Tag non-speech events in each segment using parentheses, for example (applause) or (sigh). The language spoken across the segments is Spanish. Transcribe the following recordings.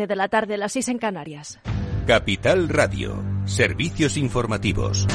7 de la tarde, las 6 en Canarias. Capital Radio, servicios informativos.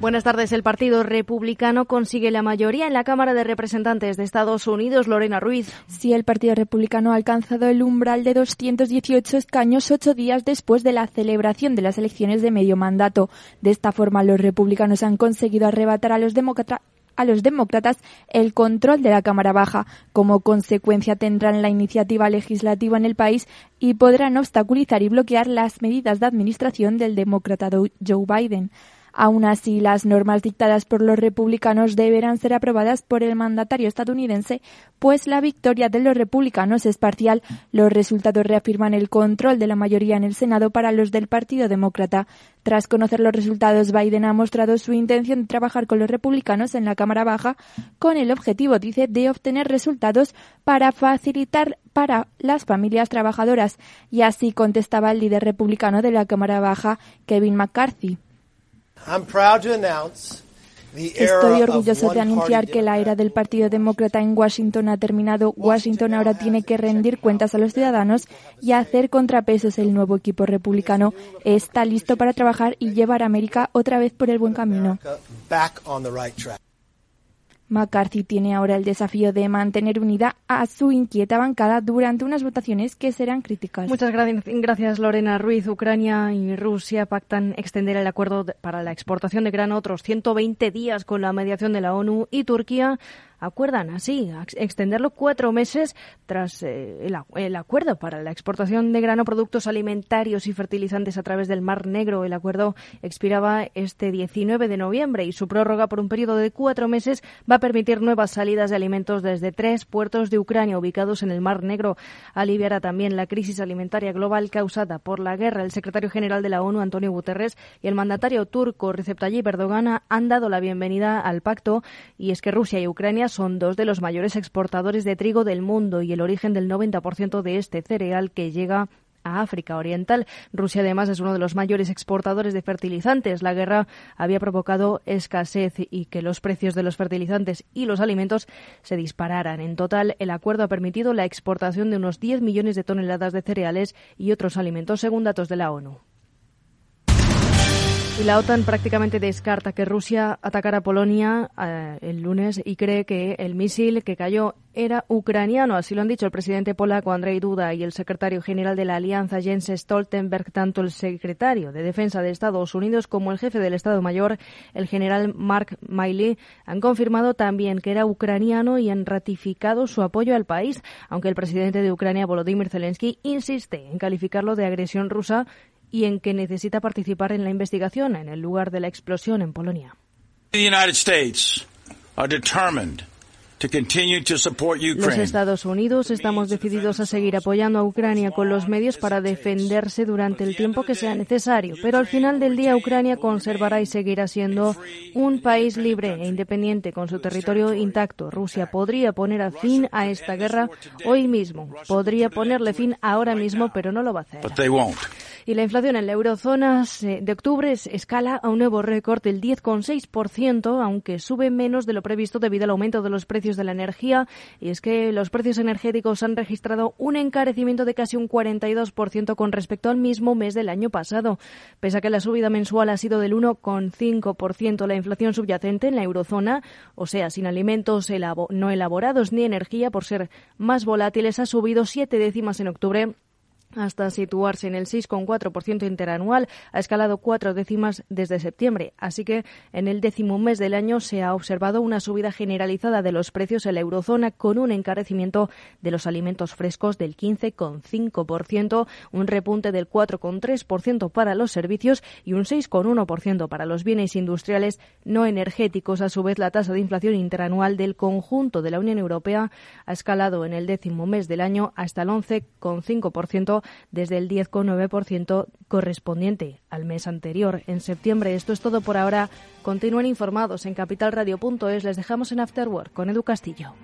Buenas tardes. El Partido Republicano consigue la mayoría en la Cámara de Representantes de Estados Unidos. Lorena Ruiz. Sí, el Partido Republicano ha alcanzado el umbral de 218 escaños ocho días después de la celebración de las elecciones de medio mandato. De esta forma, los republicanos han conseguido arrebatar a los demócratas a los demócratas el control de la Cámara Baja. Como consecuencia tendrán la iniciativa legislativa en el país y podrán obstaculizar y bloquear las medidas de administración del demócrata Joe Biden. Aún así, las normas dictadas por los republicanos deberán ser aprobadas por el mandatario estadounidense, pues la victoria de los republicanos es parcial. Los resultados reafirman el control de la mayoría en el Senado para los del Partido Demócrata. Tras conocer los resultados, Biden ha mostrado su intención de trabajar con los republicanos en la Cámara Baja con el objetivo, dice, de obtener resultados para facilitar para las familias trabajadoras. Y así contestaba el líder republicano de la Cámara Baja, Kevin McCarthy. Estoy orgulloso de anunciar que la era del Partido Demócrata en Washington ha terminado. Washington ahora tiene que rendir cuentas a los ciudadanos y hacer contrapesos. El nuevo equipo republicano está listo para trabajar y llevar a América otra vez por el buen camino. McCarthy tiene ahora el desafío de mantener unida a su inquieta bancada durante unas votaciones que serán críticas. Muchas gracias, Lorena Ruiz. Ucrania y Rusia pactan extender el acuerdo para la exportación de grano otros 120 días con la mediación de la ONU y Turquía acuerdan así extenderlo cuatro meses tras eh, el, acuerdo para la exportación de grano, productos alimentarios y fertilizantes a través del Mar Negro. El acuerdo expiraba este 19 de noviembre y su prórroga por un periodo de cuatro meses va a permitir nuevas salidas de alimentos desde tres puertos de Ucrania ubicados en el Mar Negro. Aliviará también la crisis alimentaria global causada por la guerra. El secretario general de la ONU, Antonio Guterres, y el mandatario turco, Recep Tayyip Erdogan, han dado la bienvenida al pacto y es que Rusia y Ucrania son dos de los mayores exportadores de trigo del mundo y el origen del 90% de este cereal que llega a África Oriental. Rusia además es uno de los mayores exportadores de fertilizantes. La guerra había provocado escasez y que los precios de los fertilizantes y los alimentos se dispararan. En total, el acuerdo ha permitido la exportación de unos 10 millones de toneladas de cereales y otros alimentos, según datos de la ONU. Y la OTAN prácticamente descarta que Rusia atacara Polonia eh, el lunes y cree que el misil que cayó era ucraniano. Así lo han dicho el presidente polaco Andrzej Duda y el secretario general de la Alianza Jens Stoltenberg. Tanto el secretario de Defensa de Estados Unidos como el jefe del Estado Mayor, el general Mark Miley, han confirmado también que era ucraniano y han ratificado su apoyo al país, aunque el presidente de Ucrania, Volodymyr Zelensky, insiste en calificarlo de agresión rusa y en que necesita participar en la investigación en el lugar de la explosión en Polonia. Los Estados Unidos estamos decididos a seguir apoyando a Ucrania con los medios para defenderse durante el tiempo que sea necesario, pero al final del día Ucrania conservará y seguirá siendo un país libre e independiente con su territorio intacto. Rusia podría poner a fin a esta guerra hoy mismo, podría ponerle fin ahora mismo, pero no lo va a hacer. Y la inflación en la eurozona de octubre escala a un nuevo récord del 10,6%, aunque sube menos de lo previsto debido al aumento de los precios de la energía. Y es que los precios energéticos han registrado un encarecimiento de casi un 42% con respecto al mismo mes del año pasado. Pese a que la subida mensual ha sido del 1,5%, la inflación subyacente en la eurozona, o sea, sin alimentos no elaborados ni energía por ser más volátiles, ha subido siete décimas en octubre hasta situarse en el 6,4% interanual, ha escalado cuatro décimas desde septiembre. Así que en el décimo mes del año se ha observado una subida generalizada de los precios en la eurozona con un encarecimiento de los alimentos frescos del 15,5%, un repunte del 4,3% para los servicios y un 6,1% para los bienes industriales no energéticos. A su vez, la tasa de inflación interanual del conjunto de la Unión Europea ha escalado en el décimo mes del año hasta el 11,5% desde el 10,9% correspondiente al mes anterior, en septiembre. Esto es todo por ahora. Continúen informados en capitalradio.es. Les dejamos en Afterwork con Edu Castillo.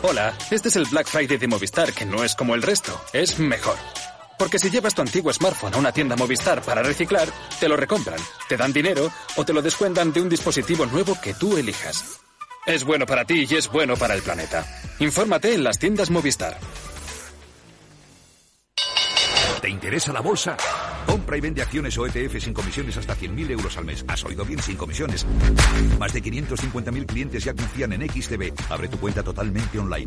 Hola, este es el Black Friday de Movistar, que no es como el resto, es mejor. Porque si llevas tu antiguo smartphone a una tienda Movistar para reciclar, te lo recompran, te dan dinero o te lo descuentan de un dispositivo nuevo que tú elijas. Es bueno para ti y es bueno para el planeta. Infórmate en las tiendas Movistar. ¿Te interesa la bolsa? Compra y vende acciones o ETF sin comisiones hasta 100.000 euros al mes. ¿Has oído bien? Sin comisiones. Más de 550.000 clientes ya confían en XTB. Abre tu cuenta totalmente online.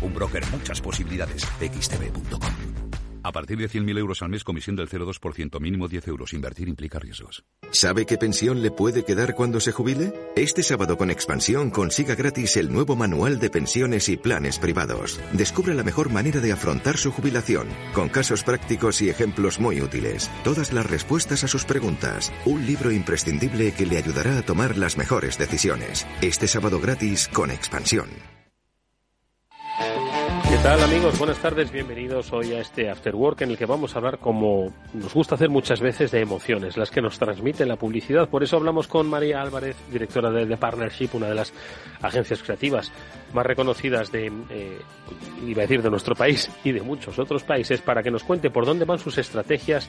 Un broker, muchas posibilidades. xtb.com. A partir de 100.000 euros al mes, comisión del 0,2%, mínimo 10 euros. Invertir implica riesgos. ¿Sabe qué pensión le puede quedar cuando se jubile? Este sábado con Expansión consiga gratis el nuevo manual de pensiones y planes privados. Descubra la mejor manera de afrontar su jubilación, con casos prácticos y ejemplos muy útiles. Todas las respuestas a sus preguntas. Un libro imprescindible que le ayudará a tomar las mejores decisiones. Este sábado gratis con Expansión. ¿Qué tal amigos? Buenas tardes, bienvenidos hoy a este After Work en el que vamos a hablar, como nos gusta hacer muchas veces, de emociones, las que nos transmite la publicidad. Por eso hablamos con María Álvarez, directora de The Partnership, una de las agencias creativas más reconocidas de, eh, iba a decir, de nuestro país y de muchos otros países, para que nos cuente por dónde van sus estrategias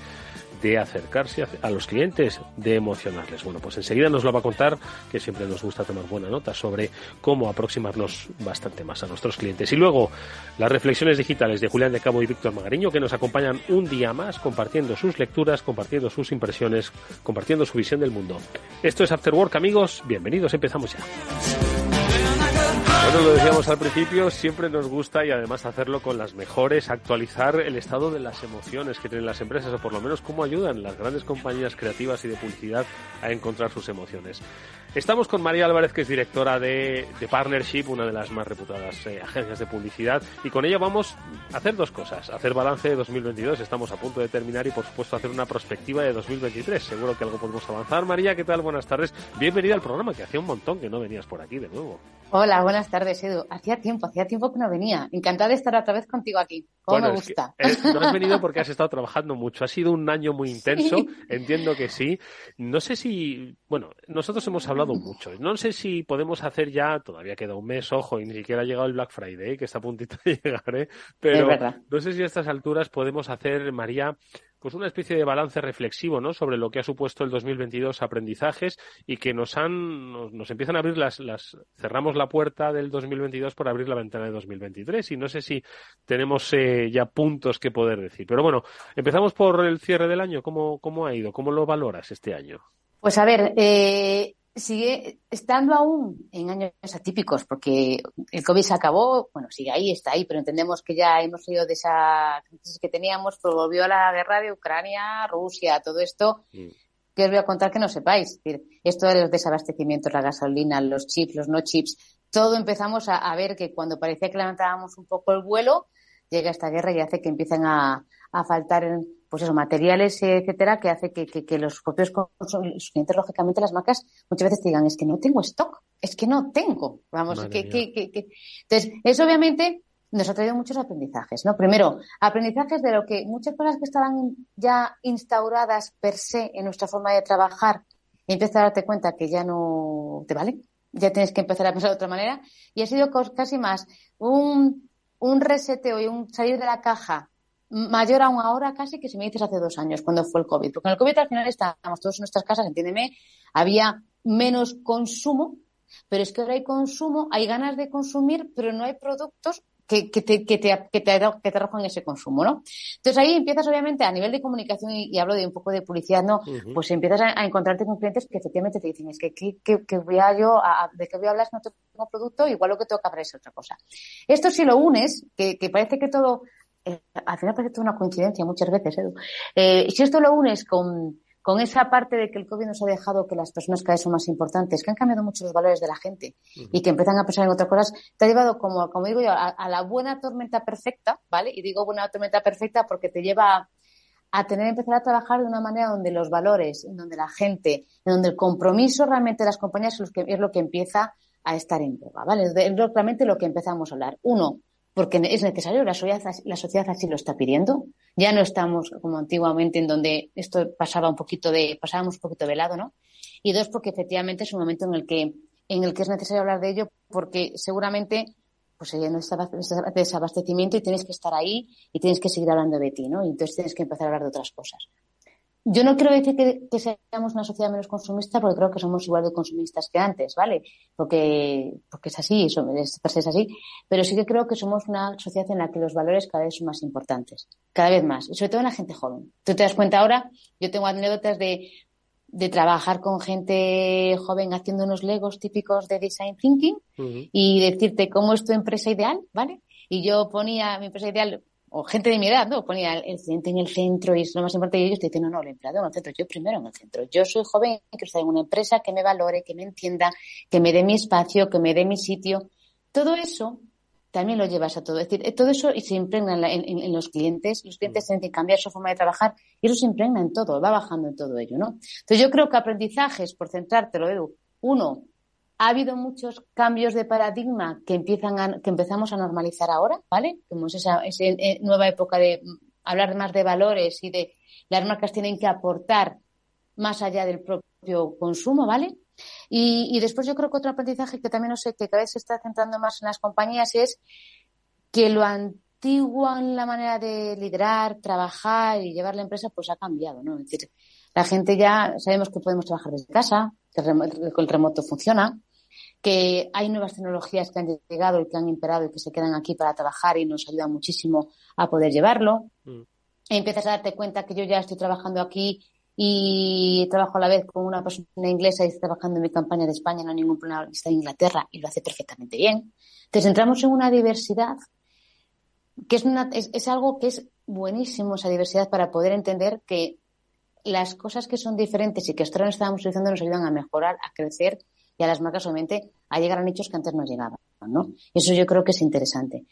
de acercarse a los clientes, de emocionarles. Bueno, pues enseguida nos lo va a contar, que siempre nos gusta tomar buena nota sobre cómo aproximarnos bastante más a nuestros clientes. Y luego, las reflexiones digitales de Julián de Cabo y Víctor Magariño, que nos acompañan un día más, compartiendo sus lecturas, compartiendo sus impresiones, compartiendo su visión del mundo. Esto es After Work, amigos. Bienvenidos, empezamos ya. Bueno, lo decíamos al principio, siempre nos gusta y además hacerlo con las mejores, actualizar el estado de las emociones que tienen las empresas o por lo menos cómo ayudan las grandes compañías creativas y de publicidad a encontrar sus emociones. Estamos con María Álvarez, que es directora de, Partnership, una de las más reputadas eh, agencias de publicidad, y con ella vamos a hacer dos cosas. Hacer balance de 2022, estamos a punto de terminar, y por supuesto hacer una perspectiva de 2023. Seguro que algo podemos avanzar. María, ¿qué tal? Buenas tardes. Bienvenida al programa, que hacía un montón que no venías por aquí de nuevo. Hola, buenas tardes, Edu. Hacía tiempo, hacía tiempo que no venía. Encantada de estar otra vez contigo aquí. ¿Cómo me gusta? Eh, no has venido porque has (laughs) estado trabajando mucho. Ha sido un año muy intenso, entiendo que sí. No sé si, bueno, nosotros hemos hablado mucho. No sé si podemos hacer ya, todavía queda un mes, ojo, y ni siquiera ha llegado el Black Friday, que está a puntito de (laughs) llegar, ¿eh? Pero no sé si a estas alturas podemos hacer, María, pues una especie de balance reflexivo, ¿no? Sobre lo que ha supuesto el 2022 aprendizajes y que nos han, nos, empiezan a abrir las, las, cerramos la puerta del 2022 por abrir la ventana de 2023 y no sé si tenemos eh, ya puntos que poder decir. Pero bueno, empezamos por el cierre del año. ¿Cómo, cómo ha ido? ¿Cómo lo valoras este año? Pues a ver, eh, sigue estando aún en años atípicos, porque el COVID se acabó, bueno, sigue ahí, está ahí, pero entendemos que ya hemos salido de esa crisis que teníamos, pero volvió a la guerra de Ucrania, Rusia, todo esto, mm. que os voy a contar que no sepáis. Esto de los desabastecimientos, la gasolina, los chips, los no chips, todo empezamos a, ver que cuando parecía que levantábamos un poco el vuelo, llega esta guerra y hace que empiecen a, a faltar pues eso, materiales, etcétera, que hace que, que, los propios clientes, lógicamente, las marcas muchas veces digan, es que no tengo stock, es que no tengo. Vamos, que, que, Entonces, eso obviamente nos ha traído muchos aprendizajes, ¿no? Primero, aprendizajes de lo que muchas cosas que estaban ya instauradas per se en nuestra forma de trabajar y empiezas a darte cuenta que ya no te vale, ya tienes que empezar a pensar de otra manera y ha sido casi más un, un reseteo y un salir de la caja mayor aún ahora casi que si me dices hace dos años, cuando fue el COVID. Porque en el COVID al final estábamos todos en nuestras casas, entiéndeme, había menos consumo, pero es que ahora hay consumo, hay ganas de consumir, pero no hay productos que, que, te, que, te, que, te, que te arrojan ese consumo, ¿no? Entonces ahí empiezas obviamente a nivel de comunicación y, hablo de un poco de publicidad, ¿no? Pues empiezas a, encontrarte con clientes que efectivamente te dicen, es que, que, voy a yo, de qué voy a hablar si no tengo producto, igual lo que tengo que hablar es otra cosa. Esto si lo unes, que, que parece que todo eh, al final parece una coincidencia muchas veces, Edu. Eh, si esto lo unes con, con esa parte de que el COVID nos ha dejado que las personas cada vez son más importantes, que han cambiado mucho los valores de la gente y que empiezan a pensar en otras cosas, te ha llevado, como, como digo yo, a, la buena tormenta perfecta, ¿vale? Y digo buena tormenta perfecta porque te lleva a, tener que empezar a trabajar de una manera donde los valores, en donde la gente, en donde el compromiso realmente de las compañías es lo que, es lo que empieza a estar en boga, ¿vale? Es realmente lo que empezamos a hablar. Uno, porque es necesario, la sociedad, la sociedad así lo está pidiendo. Ya no estamos como antiguamente en donde esto pasaba un poquito de, pasábamos un poquito de lado, ¿no? Y dos, porque efectivamente es un momento en el que, en el que es necesario hablar de ello, porque seguramente pues no está desabastecimiento y tienes que estar ahí y tienes que seguir hablando de ti, ¿no? Y entonces tienes que empezar a hablar de otras cosas. Yo no quiero decir que, seamos una sociedad menos consumista porque creo que somos igual de consumistas que antes, ¿vale? Porque, porque es así, es, es así. Pero sí que creo que somos una sociedad en la que los valores cada vez son más importantes. Cada vez más. Y sobre todo en la gente joven. Tú te das cuenta ahora, yo tengo anécdotas de, de trabajar con gente joven haciendo unos legos típicos de design thinking y decirte cómo es tu empresa ideal, ¿vale? Y yo ponía mi empresa ideal o gente de mi edad, ¿no? Ponía el cliente en el centro y es lo más importante y ellos te dicen, no, no, el empleado en el centro, yo primero en el centro. Yo soy joven, quiero estar en una empresa que me valore, que me entienda, que me dé mi espacio, que me dé mi sitio. Todo eso también lo llevas a todo. Es decir, todo eso se impregna en, los clientes. Los clientes tienen que cambiar su forma de trabajar y eso se impregna en todo, va bajando en todo ello, ¿no? Entonces yo creo que aprendizajes, por centrártelo, Edu, uno, ha habido muchos cambios de paradigma que empiezan que empezamos a normalizar ahora, ¿vale? Como es esa, eh, nueva época de hablar más de valores y de las marcas tienen que aportar más allá del propio consumo, ¿vale? Y, después yo creo que otro aprendizaje que también no sé que cada vez se está centrando más en las compañías es que lo antiguo en la manera de liderar, trabajar y llevar la empresa pues ha cambiado, ¿no? Es decir, la gente ya sabemos que podemos trabajar desde casa, que el remoto funciona, que hay nuevas tecnologías que han llegado y que han imperado y que se quedan aquí para trabajar y nos ayudan muchísimo a poder llevarlo. Mm. empiezas a darte cuenta que yo ya estoy trabajando aquí y trabajo a la vez con una persona inglesa y estoy trabajando en mi campaña de España, no hay ningún problema, está en Inglaterra y lo hace perfectamente bien. Entonces entramos en una diversidad que es, una, es algo que es buenísimo, esa diversidad, para poder entender que las cosas que son diferentes y que hasta ahora no estábamos utilizando nos ayudan a mejorar, a crecer y a las marcas obviamente a llegar a nichos que antes no llegaban, ¿no? Eso yo creo que es interesante.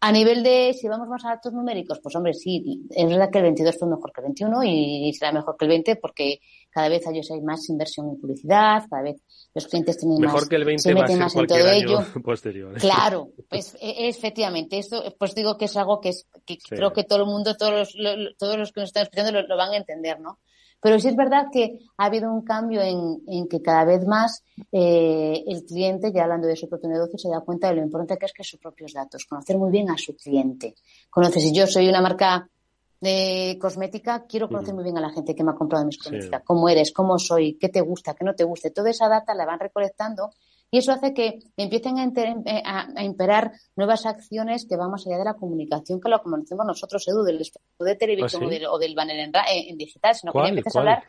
A nivel de, si vamos más a datos numéricos, pues hombre, sí, es verdad que el 22 fue mejor que el 21 y será mejor que el 20 porque cada vez hay más inversión en publicidad, cada vez los clientes tienen mejor más, que el 20 se meten más en todo ello. (laughs) Posterior. Claro, pues e, efectivamente, esto pues digo que es algo que, es, que creo que todo el mundo, todos los, todos los que nos están escuchando lo van a entender, ¿no? Pero sí es verdad que ha habido un cambio en, que cada vez más eh, el cliente, ya hablando de su propio negocio, se da cuenta de lo importante que es que sus propios datos, conocer muy bien a su cliente. Conoce, si yo soy una marca de cosmética, quiero conocer muy bien a la gente que me ha comprado mis cosméticas, cómo eres, cómo soy, qué te gusta, qué no te guste. Toda esa data la van recolectando y eso hace que empiecen eh, a, imperar nuevas acciones que van más allá de la comunicación que lo conocemos nosotros, Edu, del de televisión ¿Ah, o, del, banner en, digital, sino que ya empiezas a hablar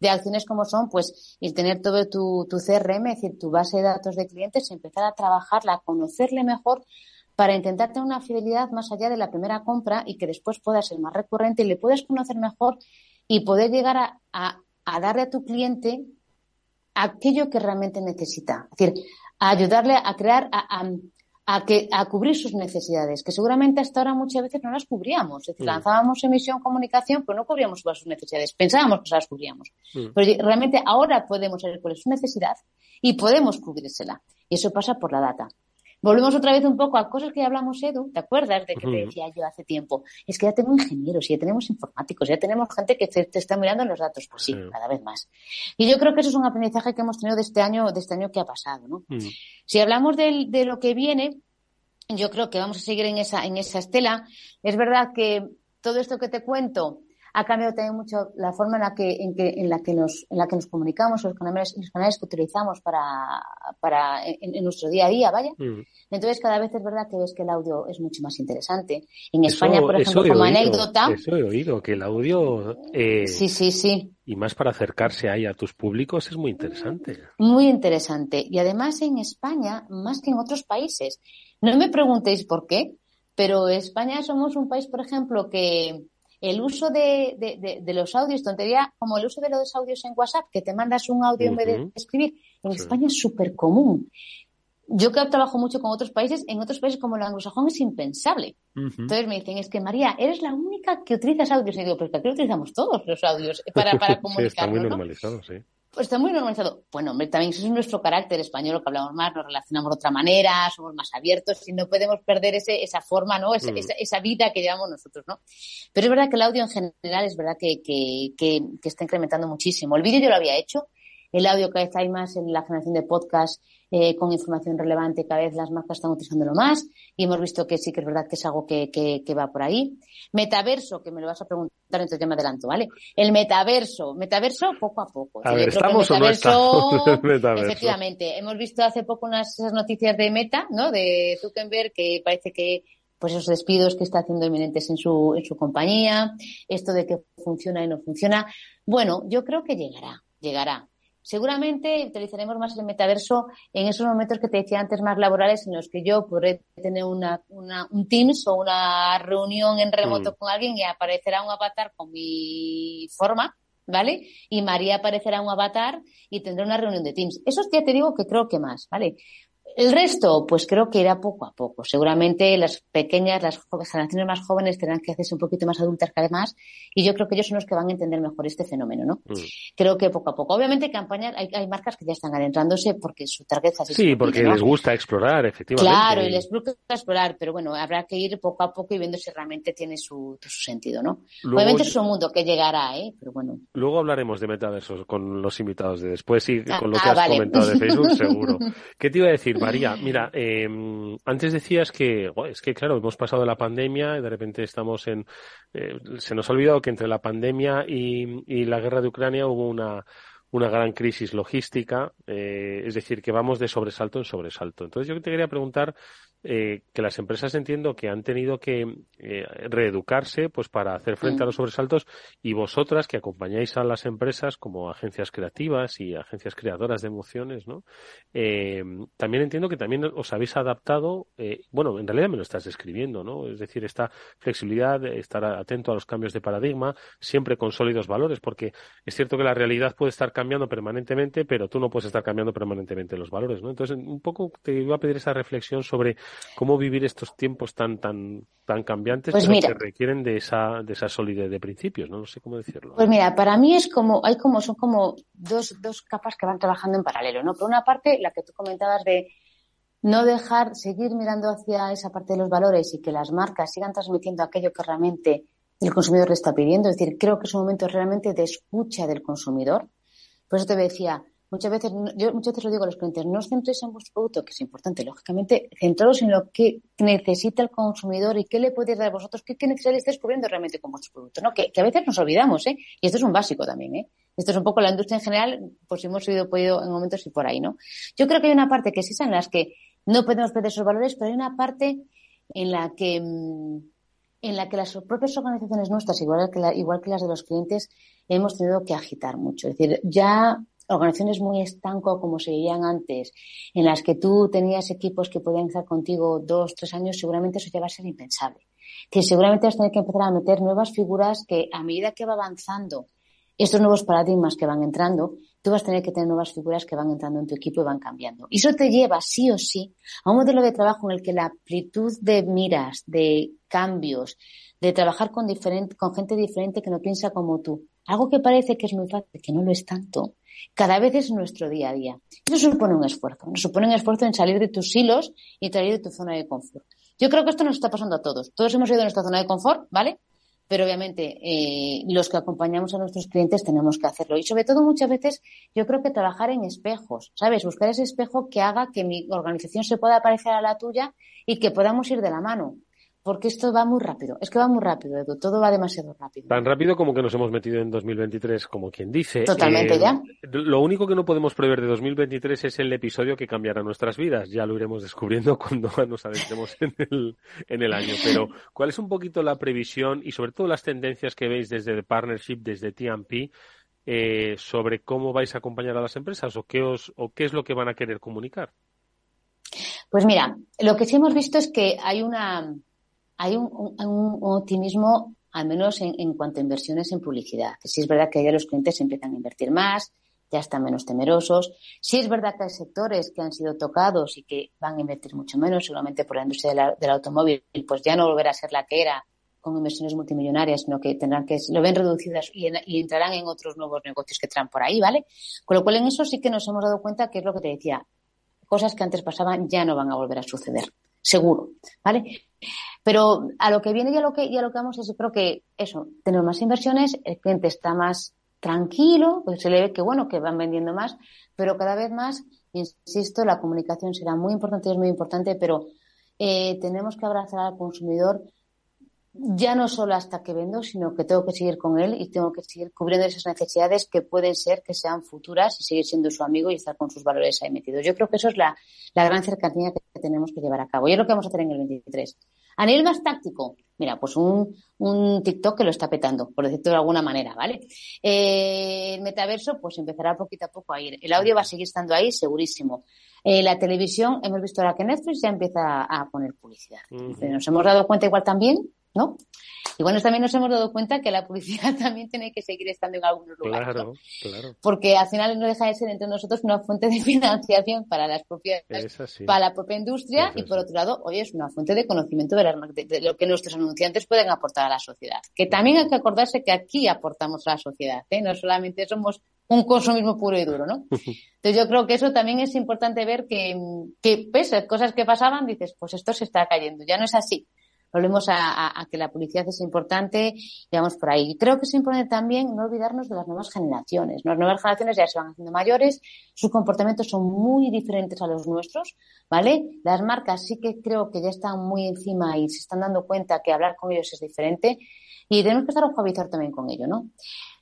de acciones como son, pues, el tener todo tu, tu CRM, es decir, tu base de datos de clientes, empezar a trabajarla, a conocerle mejor para intentar tener una fidelidad más allá de la primera compra y que después pueda ser más recurrente y le puedas conocer mejor y poder llegar a, a darle a tu cliente aquello que realmente necesita. Es decir, a ayudarle a crear, a, a, que, a cubrir sus necesidades, que seguramente hasta ahora muchas veces no las cubríamos. Es decir, mm. lanzábamos emisión comunicación, pero no cubríamos todas sus necesidades. Pensábamos que las cubríamos. Mm. Pero realmente ahora podemos saber cuál es su necesidad y podemos cubrírsela. Y eso pasa por la data. Volvemos otra vez un poco a cosas que ya hablamos, Edu, ¿te acuerdas de que te decía yo hace tiempo? Es que ya tenemos ingenieros, ya tenemos informáticos, ya tenemos gente que te, está mirando en los datos, pues sí, cada vez más. Y yo creo que eso es un aprendizaje que hemos tenido de este año, de este año que ha pasado, ¿no? Si hablamos de, de lo que viene, yo creo que vamos a seguir en esa, en esa estela. Es verdad que todo esto que te cuento, ha cambiado también mucho la forma en la que, en, que, en la que, nos, en la que nos comunicamos, los canales, los canales que utilizamos para, para en, nuestro día a día, vaya. Mm. Entonces, cada vez es verdad que ves que el audio es mucho más interesante. En España, por ejemplo, como anécdota. Eso he oído, que el audio. Eh, sí, sí, sí. Y más para acercarse ahí a tus públicos es muy interesante. Muy interesante. Y además en España, más que en otros países. No me preguntéis por qué, pero España somos un país, por ejemplo, que el uso de, de, de, los audios, tontería, como el uso de los audios en WhatsApp, que te mandas un audio en vez de escribir, en España es súper común. Yo que trabajo mucho con otros países, en otros países como el anglosajón es impensable. Entonces me dicen, es que María, eres la única que utilizas audios. Y digo, pero aquí utilizamos todos los audios para, para comunicarnos. (laughs) sí, está muy normalizado, sí. Pues está muy normalizado. Bueno, hombre, también eso es nuestro carácter español, que hablamos más, nos relacionamos de otra manera, somos más abiertos y no podemos perder ese, esa forma, ¿no? Esa, mm. esa, vida que llevamos nosotros, ¿no? Pero es verdad que el audio en general es verdad que, que, que, está incrementando muchísimo. El vídeo yo lo había hecho, el audio cada vez hay más en la generación de podcast eh, con información relevante, cada vez las marcas están utilizándolo más y hemos visto que sí que es verdad que es algo que, que, va por ahí. Metaverso, que me lo vas a preguntar, entonces ya me adelanto, ¿vale? El metaverso, metaverso poco a poco. A ver, ¿estamos o no estamos metaverso? Efectivamente, hemos visto hace poco unas noticias de Meta, ¿no? De Zuckerberg, que parece que pues esos despidos que está haciendo eminentes en su, en su compañía, esto de que funciona y no funciona. Bueno, yo creo que llegará, llegará. Seguramente utilizaremos más el metaverso en esos momentos que te decía antes más laborales en los que yo podré tener una, un Teams o una reunión en remoto mm. con alguien y aparecerá un avatar con mi forma, ¿vale? Y María aparecerá un avatar y tendrá una reunión de Teams. Eso ya te digo que creo que más, ¿vale? El resto, pues creo que irá poco a poco. Seguramente las pequeñas, las generaciones más jóvenes tendrán que hacerse un poquito más adultas que además, y yo creo que ellos son los que van a entender mejor este fenómeno, ¿no? Mm. Creo que poco a poco. Obviamente campañas, hay, hay, marcas que ya están adentrándose porque su target así Sí, porque les gusta explorar, efectivamente. Claro, y les gusta explorar, pero bueno, habrá que ir poco a poco y viendo si realmente tiene su, su sentido, ¿no? Obviamente es un mundo que llegará, ¿eh? Pero bueno. Luego hablaremos de metaversos con los invitados de después y ah, con lo que ah, has comentado de Facebook, seguro. (laughs) ¿Qué te iba a decir? María, mira, eh, antes decías que, es que claro, hemos pasado la pandemia y de repente estamos en, eh, se nos ha olvidado que entre la pandemia y, y la guerra de Ucrania hubo una, una gran crisis logística, eh, es decir, que vamos de sobresalto en sobresalto. Entonces yo te quería preguntar eh, que las empresas entiendo que han tenido que eh, reeducarse pues para hacer frente a los sobresaltos y vosotras que acompañáis a las empresas como agencias creativas y agencias creadoras de emociones, ¿no? Eh, también entiendo que también os habéis adaptado, bueno, en realidad me lo estás describiendo, ¿no? Es decir, esta flexibilidad, estar atento a los cambios de paradigma, siempre con sólidos valores, porque es cierto que la realidad puede estar cambiando permanentemente, pero tú no puedes estar cambiando permanentemente los valores, ¿no? Entonces, un poco te iba a pedir esa reflexión sobre cómo vivir estos tiempos tan tan tan cambiantes pues pero que requieren de esa de esa solidez de principios, ¿no? sé cómo decirlo. Pues mira, para mí es como hay como son como dos dos capas que van trabajando en paralelo, ¿no? Por una parte, la que tú comentabas de no dejar seguir mirando hacia esa parte de los valores y que las marcas sigan transmitiendo aquello que realmente el consumidor le está pidiendo. Es decir, creo que es un momento realmente de escucha del consumidor. Por eso te decía, Muchas veces, yo muchas veces lo digo a los clientes, no os centréis en vuestro producto, que es importante, lógicamente, centraros en lo que necesita el consumidor y qué le podéis dar a vosotros, qué, qué necesidad estáis cubriendo realmente con vuestro producto, ¿no? Que, a veces nos olvidamos, ¿eh? Y esto es un básico también, ¿eh? Esto es un poco la industria en general, pues hemos ido podido en momentos y por ahí, ¿no? Yo creo que hay una parte que sí en las que no podemos perder esos valores, pero hay una parte en la que mm, en la que las propias organizaciones nuestras, igual que, las de los clientes, hemos tenido que agitar mucho. Es decir, ya organizaciones muy estanco como se veían antes, en las que tú tenías equipos que podían estar contigo dos, tres años, seguramente eso ya va a ser impensable. Que seguramente vas a tener que empezar a meter nuevas figuras que a medida que va avanzando estos nuevos paradigmas que van entrando, tú vas a tener que tener nuevas figuras que van entrando en tu equipo y van cambiando. Y eso te lleva, sí o sí, a un modelo de trabajo en el que la amplitud de miras, de cambios, de trabajar con, con gente diferente que no piensa como tú, algo que parece que es muy fácil, que no lo es tanto, cada vez es nuestro día a día. Eso supone un esfuerzo. Nos supone un esfuerzo en salir de tus hilos y salir de tu zona de confort. Yo creo que esto nos está pasando a todos. Todos hemos ido de nuestra zona de confort, ¿vale? Pero obviamente eh, los que acompañamos a nuestros clientes tenemos que hacerlo. Y sobre todo muchas veces yo creo que trabajar en espejos, ¿sabes? Buscar ese espejo que haga que mi organización se pueda parecer a la tuya y que podamos ir de la mano porque esto va muy rápido. Es que va muy rápido, Edu. Todo va demasiado rápido. Tan rápido como que nos hemos metido en 2023, como quien dice. Totalmente eh, ya. Lo único que no podemos prever de 2023 es el episodio que cambiará nuestras vidas. Ya lo iremos descubriendo (laughs) cuando nos adentremos en el, en el año. Pero, ¿cuál es un poquito la previsión y sobre todo las tendencias que veis desde The Partnership, desde TMP, eh, sobre cómo vais a acompañar a las empresas o qué, os, o qué es lo que van a querer comunicar? Pues mira, lo que sí hemos visto es que hay una hay un, optimismo, al menos en, cuanto a inversiones en publicidad. Sí es verdad que ya los clientes empiezan a invertir más, ya están menos temerosos. Sí es verdad que hay sectores que han sido tocados y que van a invertir mucho menos, seguramente por la industria del automóvil, pues ya no volverá a ser la que era con inversiones multimillonarias, sino que tendrán que, lo ven reducidas y, y, entrarán en otros nuevos negocios que traen por ahí, ¿vale? Con lo cual en eso sí que nos hemos dado cuenta que es lo que te decía, cosas que antes pasaban ya no van a volver a suceder, seguro, ¿vale? Pero a lo que viene y a lo que, a lo que vamos es, yo creo que eso, tenemos más inversiones, el cliente está más tranquilo, pues se le ve que bueno, que van vendiendo más, pero cada vez más, insisto, la comunicación será muy importante es muy importante, pero eh, tenemos que abrazar al consumidor ya no solo hasta que vendo, sino que tengo que seguir con él y tengo que seguir cubriendo esas necesidades que pueden ser que sean futuras y seguir siendo su amigo y estar con sus valores ahí metidos. Yo creo que eso es la, gran cercanía que tenemos que llevar a cabo. Y es lo que vamos a hacer en el 23. A nivel más táctico, mira, pues un, un TikTok que lo está petando, por decirlo de alguna manera, ¿vale? Eh, el metaverso, pues empezará poquito a poco a ir. El audio va a seguir estando ahí, segurísimo. Eh, la televisión, hemos visto ahora que Netflix ya empieza a poner publicidad. Nos hemos dado cuenta igual también ¿no? Y bueno, también nos hemos dado cuenta que la publicidad (laughs) también tiene que seguir estando en algunos lugares. Claro, claro. Porque al final no deja de ser entre nosotros una fuente de (laughs) financiación para las propias, para la propia industria y por otro lado, hoy es una fuente de conocimiento de, lo que nuestros anunciantes pueden aportar a la sociedad. Que también hay que acordarse que aquí aportamos a la sociedad, ¿eh? no solamente somos un consumismo puro y duro, ¿no? (laughs) Entonces yo creo que eso también es importante ver que, que pese cosas que pasaban, dices, pues esto se está cayendo, ya no es así volvemos a, que la publicidad es importante y vamos por ahí. Creo que es importante también no olvidarnos de las nuevas generaciones. Las nuevas generaciones ya se van haciendo mayores, sus comportamientos son muy diferentes a los nuestros, ¿vale? Las marcas sí que creo que ya están muy encima y se están dando cuenta que hablar con ellos es diferente y tenemos que estar a también con ello, ¿no?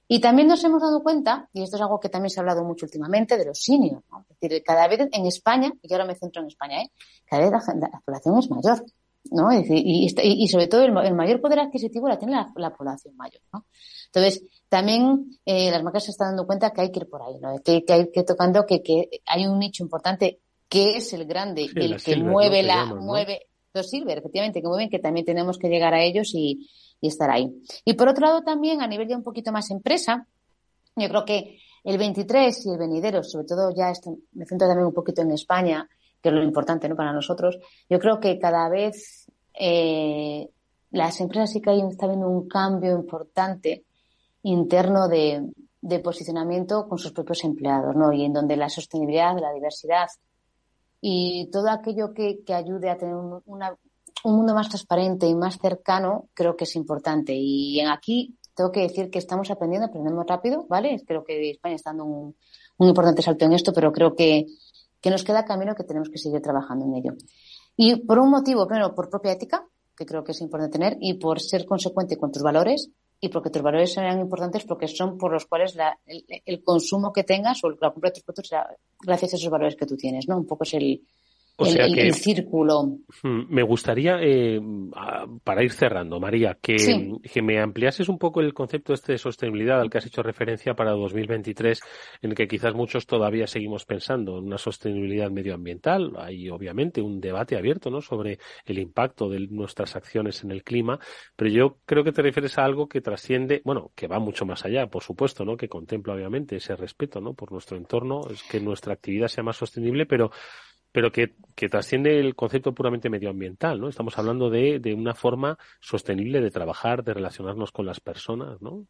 Y también nos hemos dado cuenta, y esto es algo que también se ha hablado mucho últimamente, de los seniors. ¿no? Es decir, cada vez en España, y ahora me centro en España, ¿eh? cada vez la población es mayor. ¿No? y, y, sobre todo el, mayor poder adquisitivo la tiene la, población mayor, ¿no? Entonces, también eh, las marcas se están dando cuenta que hay que ir por ahí, ¿no? Que, que hay que tocando que, que hay un nicho importante que es el grande, el que mueve la, mueve los silver, efectivamente, que mueven, que también tenemos que llegar a ellos y, y estar ahí. Y por otro lado también, a nivel ya un poquito más empresa, yo creo que el 23 y el venidero, sobre todo ya esto, me centro también un poquito en España, que es lo importante ¿no? para nosotros, yo creo que cada vez eh, las empresas sí que hay, está viendo un cambio importante interno de, posicionamiento con sus propios empleados, ¿no? Y en donde la sostenibilidad, la diversidad y todo aquello que, ayude a tener un, un mundo más transparente y más cercano, creo que es importante. Y aquí tengo que decir que estamos aprendiendo, aprendemos rápido, ¿vale? Creo que España está dando un, un importante salto en esto, pero creo que que nos queda camino que tenemos que seguir trabajando en ello. Y por un motivo, primero, por propia ética, que creo que es importante tener, y por ser consecuente con tus valores, y porque tus valores serán importantes porque son por los cuales el, consumo que tengas o la compra de tus productos será gracias a esos valores que tú tienes, ¿no? Un poco es el, o sea que, el círculo. Hmm, me gustaría, eh, para ir cerrando, María, que, que, me ampliases un poco el concepto este de sostenibilidad al que has hecho referencia para 2023, en el que quizás muchos todavía seguimos pensando en una sostenibilidad medioambiental. Hay obviamente un debate abierto ¿no? sobre el impacto de nuestras acciones en el clima, pero yo creo que te refieres a algo que trasciende, bueno, que va mucho más allá, por supuesto, ¿no? que contempla obviamente ese respeto ¿no? por nuestro entorno, es que nuestra actividad sea más sostenible, pero pero que, que, trasciende el concepto puramente medioambiental, ¿no? Estamos hablando de, de, una forma sostenible de trabajar, de relacionarnos con las personas, ¿no?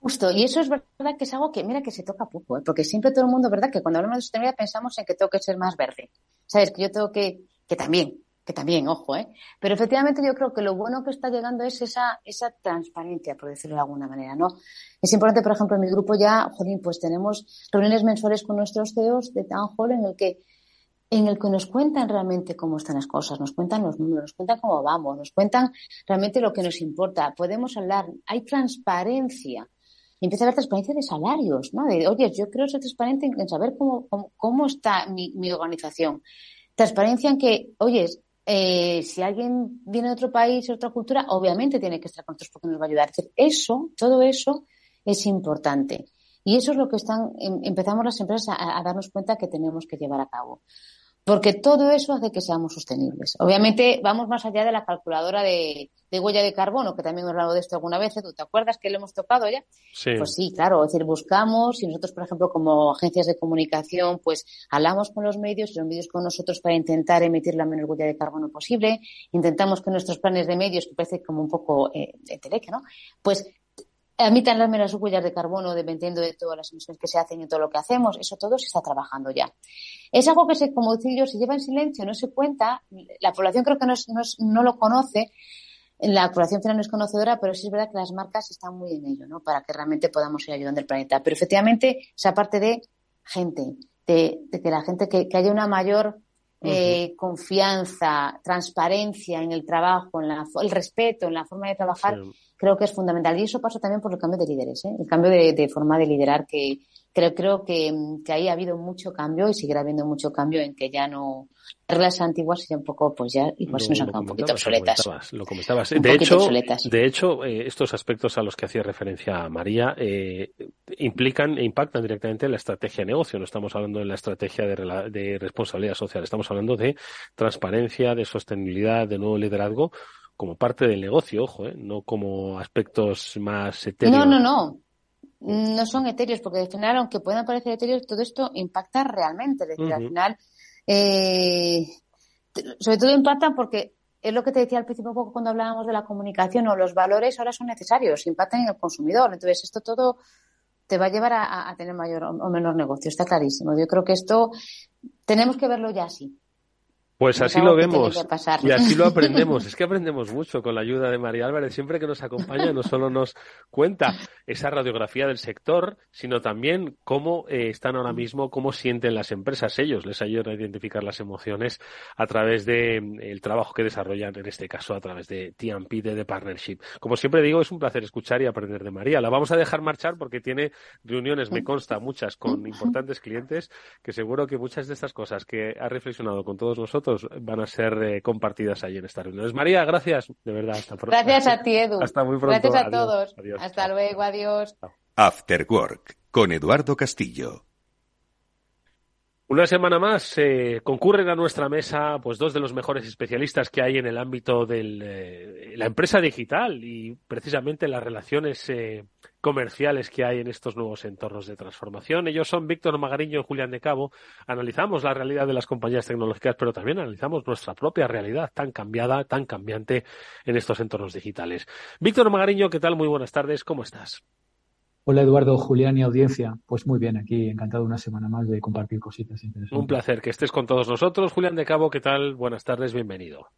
Justo, y eso es verdad que es algo que, mira, que se toca poco, ¿eh? porque siempre todo el mundo, ¿verdad? Que cuando hablamos de sostenibilidad pensamos en que tengo que ser más verde. ¿Sabes? Que yo tengo que, que también, que también, ojo, ¿eh? Pero efectivamente yo creo que lo bueno que está llegando es esa, esa transparencia, por decirlo de alguna manera, ¿no? Es importante, por ejemplo, en mi grupo ya, jolín, pues tenemos reuniones mensuales con nuestros CEOs de Town Hall en el que en el que nos cuentan realmente cómo están las cosas, nos cuentan los números, nos cuentan cómo vamos, nos cuentan realmente lo que nos importa. Podemos hablar, hay transparencia. Empieza a haber transparencia de salarios, ¿no? De, oye, yo quiero ser transparente en, saber cómo, cómo, está mi, organización. Transparencia en que, oye, eh, si alguien viene de otro país, de otra cultura, obviamente tiene que estar con nosotros porque nos va a ayudar. eso, todo eso es importante. Y eso es lo que están, em, empezamos las empresas a darnos cuenta que tenemos que llevar a cabo porque todo eso hace que seamos sostenibles. Obviamente vamos más allá de la calculadora de, huella de carbono, que también hemos hablado de esto alguna vez, ¿tú te acuerdas que lo hemos tocado ya? Sí. Pues sí, claro, es decir, buscamos y nosotros, por ejemplo, como agencias de comunicación, pues hablamos con los medios y los medios con nosotros para intentar emitir la menor huella de carbono posible, intentamos que nuestros planes de medios, que parece como un poco eh, teleque, ¿no? Pues emitan las menos huellas de carbono dependiendo de todas las emisiones que se hacen y todo lo que hacemos. Eso todo se está trabajando ya. Es algo que, se, como decía yo, se lleva en silencio, no se cuenta. La población creo que no, no, lo conoce. la población final no es conocedora, pero sí es verdad que las marcas están muy en ello, ¿no? Para que realmente podamos ir ayudando al planeta. Pero efectivamente, esa parte de gente, de, que la gente, que, haya una mayor eh, confianza, transparencia en el trabajo, en el respeto, en la forma de trabajar, creo que es fundamental. Y eso pasa también por el cambio de líderes, ¿eh? el cambio de, forma de liderar, que creo, creo que, que ahí ha habido mucho cambio y seguirá habiendo mucho cambio en que ya no, reglas antiguas y un poco, pues ya igual se nos han quedado un poquito obsoletas. Lo comentabas. de, hecho, de hecho, eh, estos aspectos a los que hacía referencia María eh, implican e impactan directamente en la estrategia de negocio. No estamos hablando de la estrategia de, de responsabilidad social, estamos hablando de transparencia, de sostenibilidad, de nuevo liderazgo como parte del negocio, ojo, ¿eh? no como aspectos más etéreos. No, no, no. No son etéreos, porque al final, aunque puedan parecer etéreos, todo esto impacta realmente. Es decir, al final eh, sobre todo impactan porque es lo que te decía al principio poco cuando hablábamos de la comunicación o los valores ahora son necesarios, impactan en el consumidor. Entonces, esto todo te va a llevar a, a tener mayor o menor negocio, está clarísimo. Yo creo que esto tenemos que verlo ya así. Pues así lo vemos y así lo (laughs) aprendemos. Es que aprendemos mucho con la ayuda de María Álvarez. Siempre que nos acompaña no solo nos cuenta esa radiografía del sector, sino también cómo eh, están ahora mismo, cómo sienten las empresas. Ellos les ayudan a identificar las emociones a través del de, mm, trabajo que desarrollan, en este caso a través de TMP, de The Partnership. Como siempre digo, es un placer escuchar y aprender de María. La vamos a dejar marchar porque tiene reuniones, me consta, muchas con (laughs) importantes clientes, que seguro que muchas de estas cosas que ha reflexionado con todos nosotros van a ser eh, compartidas ahí en esta reunión. María, gracias, de verdad. Hasta pronto. Gracias a ti, Edu. Hasta muy pronto. Gracias a todos. Hasta luego, adiós. After Work, con Eduardo Castillo. Una semana más eh, concurren a nuestra mesa pues dos de los mejores especialistas que hay en el ámbito de eh, la empresa digital y precisamente las relaciones eh, comerciales que hay en estos nuevos entornos de transformación. Ellos son Víctor Magariño y Julián de Cabo. Analizamos la realidad de las compañías tecnológicas, pero también analizamos nuestra propia realidad tan cambiada, tan cambiante en estos entornos digitales. Víctor Magariño, ¿qué tal? Muy buenas tardes. ¿Cómo estás? Hola Eduardo, Julián y audiencia. Pues muy bien, aquí encantado una semana más de compartir cositas interesantes. Un placer que estés con todos nosotros. Julián de Cabo, ¿qué tal? Buenas tardes, bienvenido.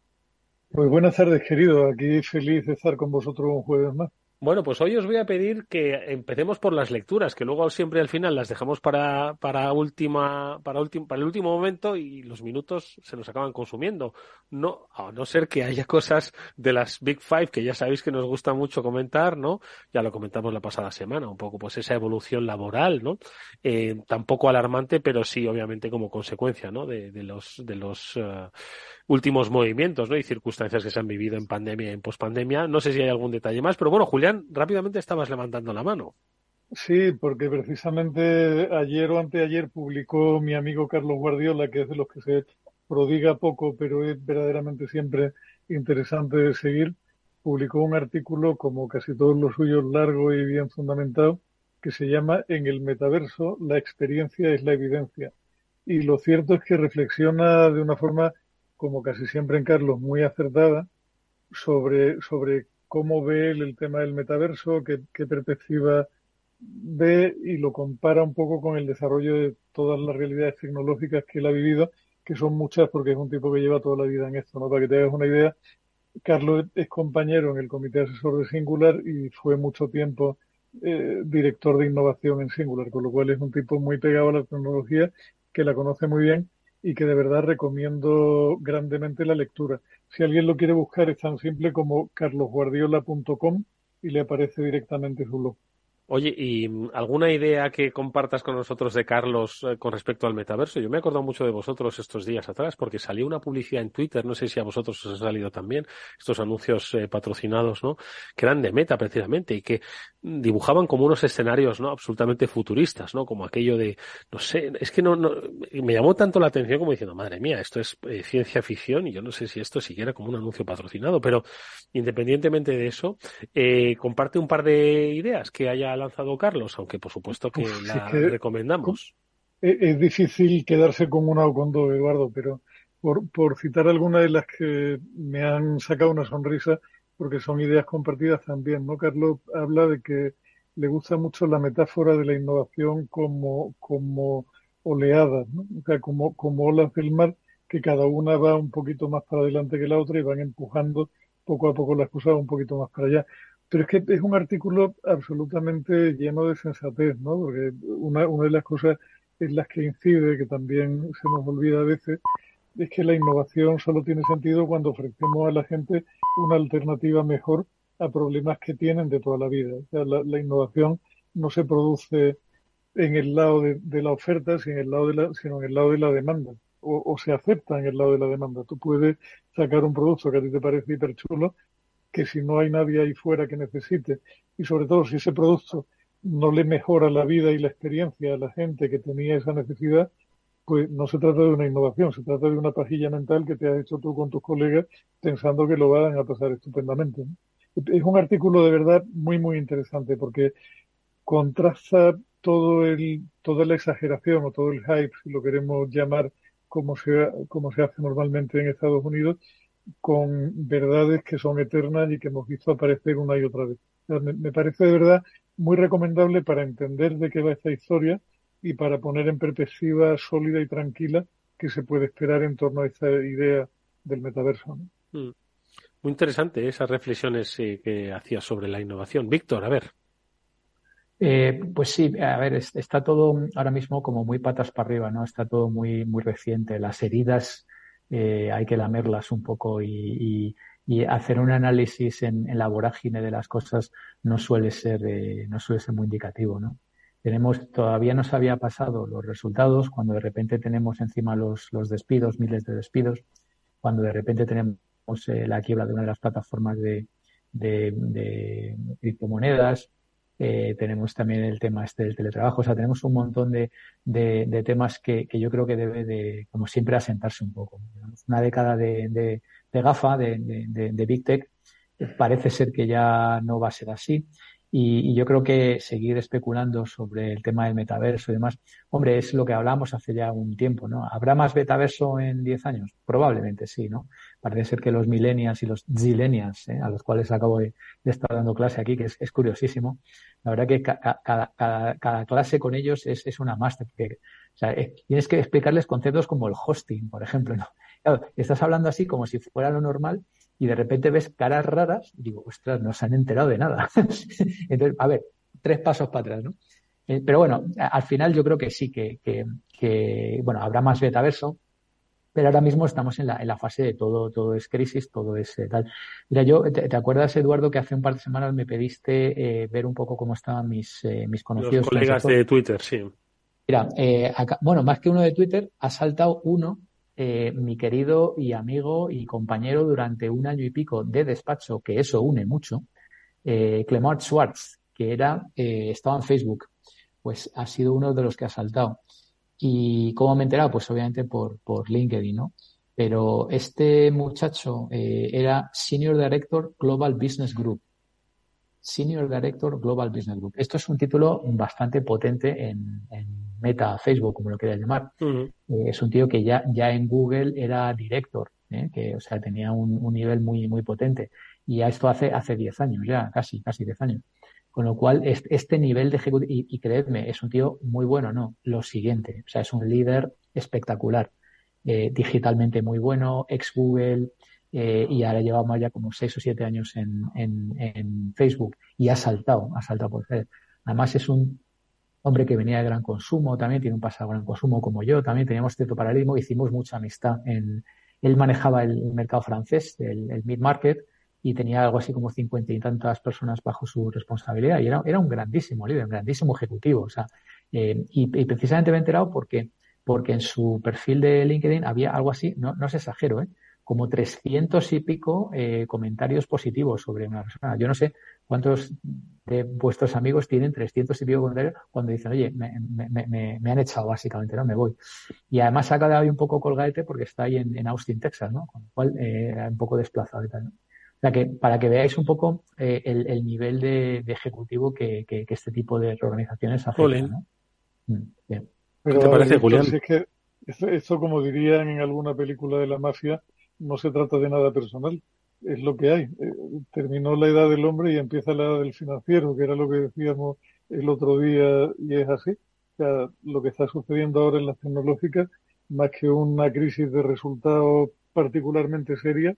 Pues buenas tardes, querido. Aquí feliz de estar con vosotros un jueves más. Bueno, pues hoy os voy a pedir que empecemos por las lecturas, que luego siempre al final las dejamos para, para última, para para el último momento y los minutos se nos acaban consumiendo. No, a no ser que haya cosas de las Big Five que ya sabéis que nos gusta mucho comentar, ¿no? Ya lo comentamos la pasada semana, un poco pues esa evolución laboral, ¿no? Eh, tampoco alarmante, pero sí obviamente como consecuencia, ¿no? De, de los, de los uh, últimos movimientos ¿no? y circunstancias que se han vivido en pandemia y en pospandemia. No sé si hay algún detalle más, pero bueno, Julián, rápidamente estabas levantando la mano. Sí, porque precisamente ayer o anteayer publicó mi amigo Carlos Guardiola, que es de los que se prodiga poco, pero es verdaderamente siempre interesante de seguir, publicó un artículo, como casi todos los suyos, largo y bien fundamentado, que se llama En el metaverso, la experiencia es la evidencia. Y lo cierto es que reflexiona de una forma como casi siempre en Carlos, muy acertada sobre, sobre cómo ve él el tema del metaverso, qué, qué perspectiva ve y lo compara un poco con el desarrollo de todas las realidades tecnológicas que él ha vivido, que son muchas porque es un tipo que lleva toda la vida en esto, ¿no? Para que te hagas una idea, Carlos es compañero en el comité asesor de Singular y fue mucho tiempo eh, director de innovación en Singular, con lo cual es un tipo muy pegado a la tecnología, que la conoce muy bien y que de verdad recomiendo grandemente la lectura. Si alguien lo quiere buscar es tan simple como carlosguardiola.com y le aparece directamente su blog. Oye, ¿y mm, alguna idea que compartas con nosotros de Carlos eh, con respecto al metaverso? Yo me he acordado mucho de vosotros estos días atrás porque salió una publicidad en Twitter, no sé si a vosotros os ha salido también, estos anuncios eh, patrocinados, ¿no? Que eran de meta precisamente y que dibujaban como unos escenarios, ¿no? Absolutamente futuristas, ¿no? Como aquello de, no sé, es que no, no me llamó tanto la atención como diciendo, madre mía, esto es eh, ciencia ficción y yo no sé si esto siquiera como un anuncio patrocinado, pero independientemente de eso, comparte un par de ideas que haya lanzado Carlos, aunque por supuesto que la recomendamos. Es, difícil quedarse con una o con dos, Eduardo, pero por, por citar algunas de las que me han sacado una sonrisa, porque son ideas compartidas también, ¿no? Carlos habla de que le gusta mucho la metáfora de la innovación como, como oleadas, ¿no? O sea, como, como olas del mar, que cada una va un poquito más para adelante que la otra y van empujando poco a poco las cosas un poquito más para allá. Pero es que es un artículo absolutamente lleno de sensatez, ¿no? Porque una, una de las cosas en las que incide, que también se nos olvida a veces, es que la innovación solo tiene sentido cuando ofrecemos a la gente una alternativa mejor a problemas que tienen de toda la vida. O sea, la, innovación no se produce en el lado de, la oferta, sino en el lado de la, demanda. O, se acepta en el lado de la demanda. Tú puedes sacar un producto que a ti te parece hiper chulo, que si no hay nadie ahí fuera que necesite, y sobre todo si ese producto no le mejora la vida y la experiencia a la gente que tenía esa necesidad, pues no se trata de una innovación, se trata de una pajilla mental que te has hecho tú con tus colegas pensando que lo van a pasar estupendamente. Es un artículo de verdad muy, muy interesante porque contrasta todo el, toda la exageración o todo el hype, si lo queremos llamar como se, como se hace normalmente en Estados Unidos, con verdades que son eternas y que hemos visto aparecer una y otra vez. me parece de verdad muy recomendable para entender de qué va esta historia y para poner en perspectiva sólida y tranquila que se puede esperar en torno a esta idea del metaverso. Mm. Muy interesante esas reflexiones eh, que hacía sobre la innovación. Víctor, a ver. Eh, pues sí, a ver, está todo ahora mismo como muy patas para arriba, ¿no? Está todo muy, muy reciente. Las heridas eh, hay que lamerlas un poco y, hacer un análisis en, la vorágine de las cosas no suele ser, no suele ser muy indicativo, ¿no? tenemos, todavía no se había pasado los resultados, cuando de repente tenemos encima los, los despidos, miles de despidos, cuando de repente tenemos eh, la quiebra de una de las plataformas de, criptomonedas, eh, tenemos también el tema este del teletrabajo, o sea, tenemos un montón de, de, temas que, que, yo creo que debe de, como siempre, asentarse un poco. Una década de, de, GAFA, de, Big Tech, parece ser que ya no va a ser así. Y, yo creo que seguir especulando sobre el tema del metaverso y demás, hombre, es lo que hablamos hace ya un tiempo, ¿no? ¿Habrá más metaverso en 10 años? Probablemente sí, ¿no? Parece ser que los millennials y los zillennials, ¿eh? a los cuales acabo de, estar dando clase aquí, que es, curiosísimo, la verdad que cada, clase con ellos es, una máster, o sea, tienes que explicarles conceptos como el hosting, por ejemplo, ¿no? (laughs) Claro, estás hablando así como si fuera lo normal y de repente ves caras raras y digo, ostras, no se han enterado de nada. (laughs) Entonces, a ver, tres pasos para atrás, ¿no? Eh, pero bueno, al final yo creo que sí, que, que, bueno, habrá más metaverso, pero ahora mismo estamos en la, en la fase de todo, todo es crisis, todo es eh, tal. Mira, yo, te, acuerdas, Eduardo, que hace un par de semanas me pediste eh, ver un poco cómo estaban mis, mis conocidos? Los colegas de Twitter, sí. Mira, bueno, más que uno de Twitter, ha saltado uno eh, mi querido y amigo y compañero durante un año y pico de despacho, que eso une mucho, eh, Clemart Schwartz, que era, eh, estaba en Facebook, pues ha sido uno de los que ha saltado. ¿Y cómo me he enterado? Pues obviamente por, por LinkedIn, ¿no? Pero este muchacho eh, era Senior Director Global Business Group. Senior Director Global Business Group. Esto es un título bastante potente en, Meta, Facebook, como lo quieras llamar. Eh, es un tío que ya, ya en Google era director, ¿eh? que, o sea, tenía un, nivel muy, muy potente. Y a esto hace, hace 10 años ya, casi, casi 10 años. Con lo cual, este, nivel de ejecutivo, y, creedme, es un tío muy bueno, ¿no? Lo siguiente, o sea, es un líder espectacular, eh, digitalmente muy bueno, ex Google, eh, y ahora llevamos ya como seis o siete años en, en, Facebook y ha saltado, ha saltado por ser. Además es un hombre que venía de gran consumo, también tiene un pasado de gran consumo como yo, también teníamos cierto paralelismo, hicimos mucha amistad. En, él manejaba el mercado francés, el, el mid-market, y tenía algo así como cincuenta y tantas personas bajo su responsabilidad y era, era un grandísimo líder, un grandísimo ejecutivo. O sea, eh, y, precisamente me he enterado porque, porque en su perfil de LinkedIn había algo así, no, no es exagero, ¿eh? como 300 y pico eh, comentarios positivos sobre una persona. Yo no sé cuántos de vuestros amigos tienen 300 y pico comentarios cuando dicen, oye, me, me, me, han echado básicamente, no me voy. Y además ha quedado ahí un poco colgadete porque está ahí en, Austin, Texas, ¿no? Con lo cual, eh, un poco desplazado y tal, ¿no? Sea que para que veáis un poco eh, el, el, nivel de, ejecutivo que, que, este tipo de organizaciones hacen. ¿no? Mm, ¿Qué te parece, Julián? Es que esto, como dirían en alguna película de la mafia, no se trata de nada personal, es lo que hay. Eh, terminó la edad del hombre y empieza la edad del financiero, que era lo que decíamos el otro día y es así. O sea, lo que está sucediendo ahora en las tecnológicas, más que una crisis de resultados particularmente seria,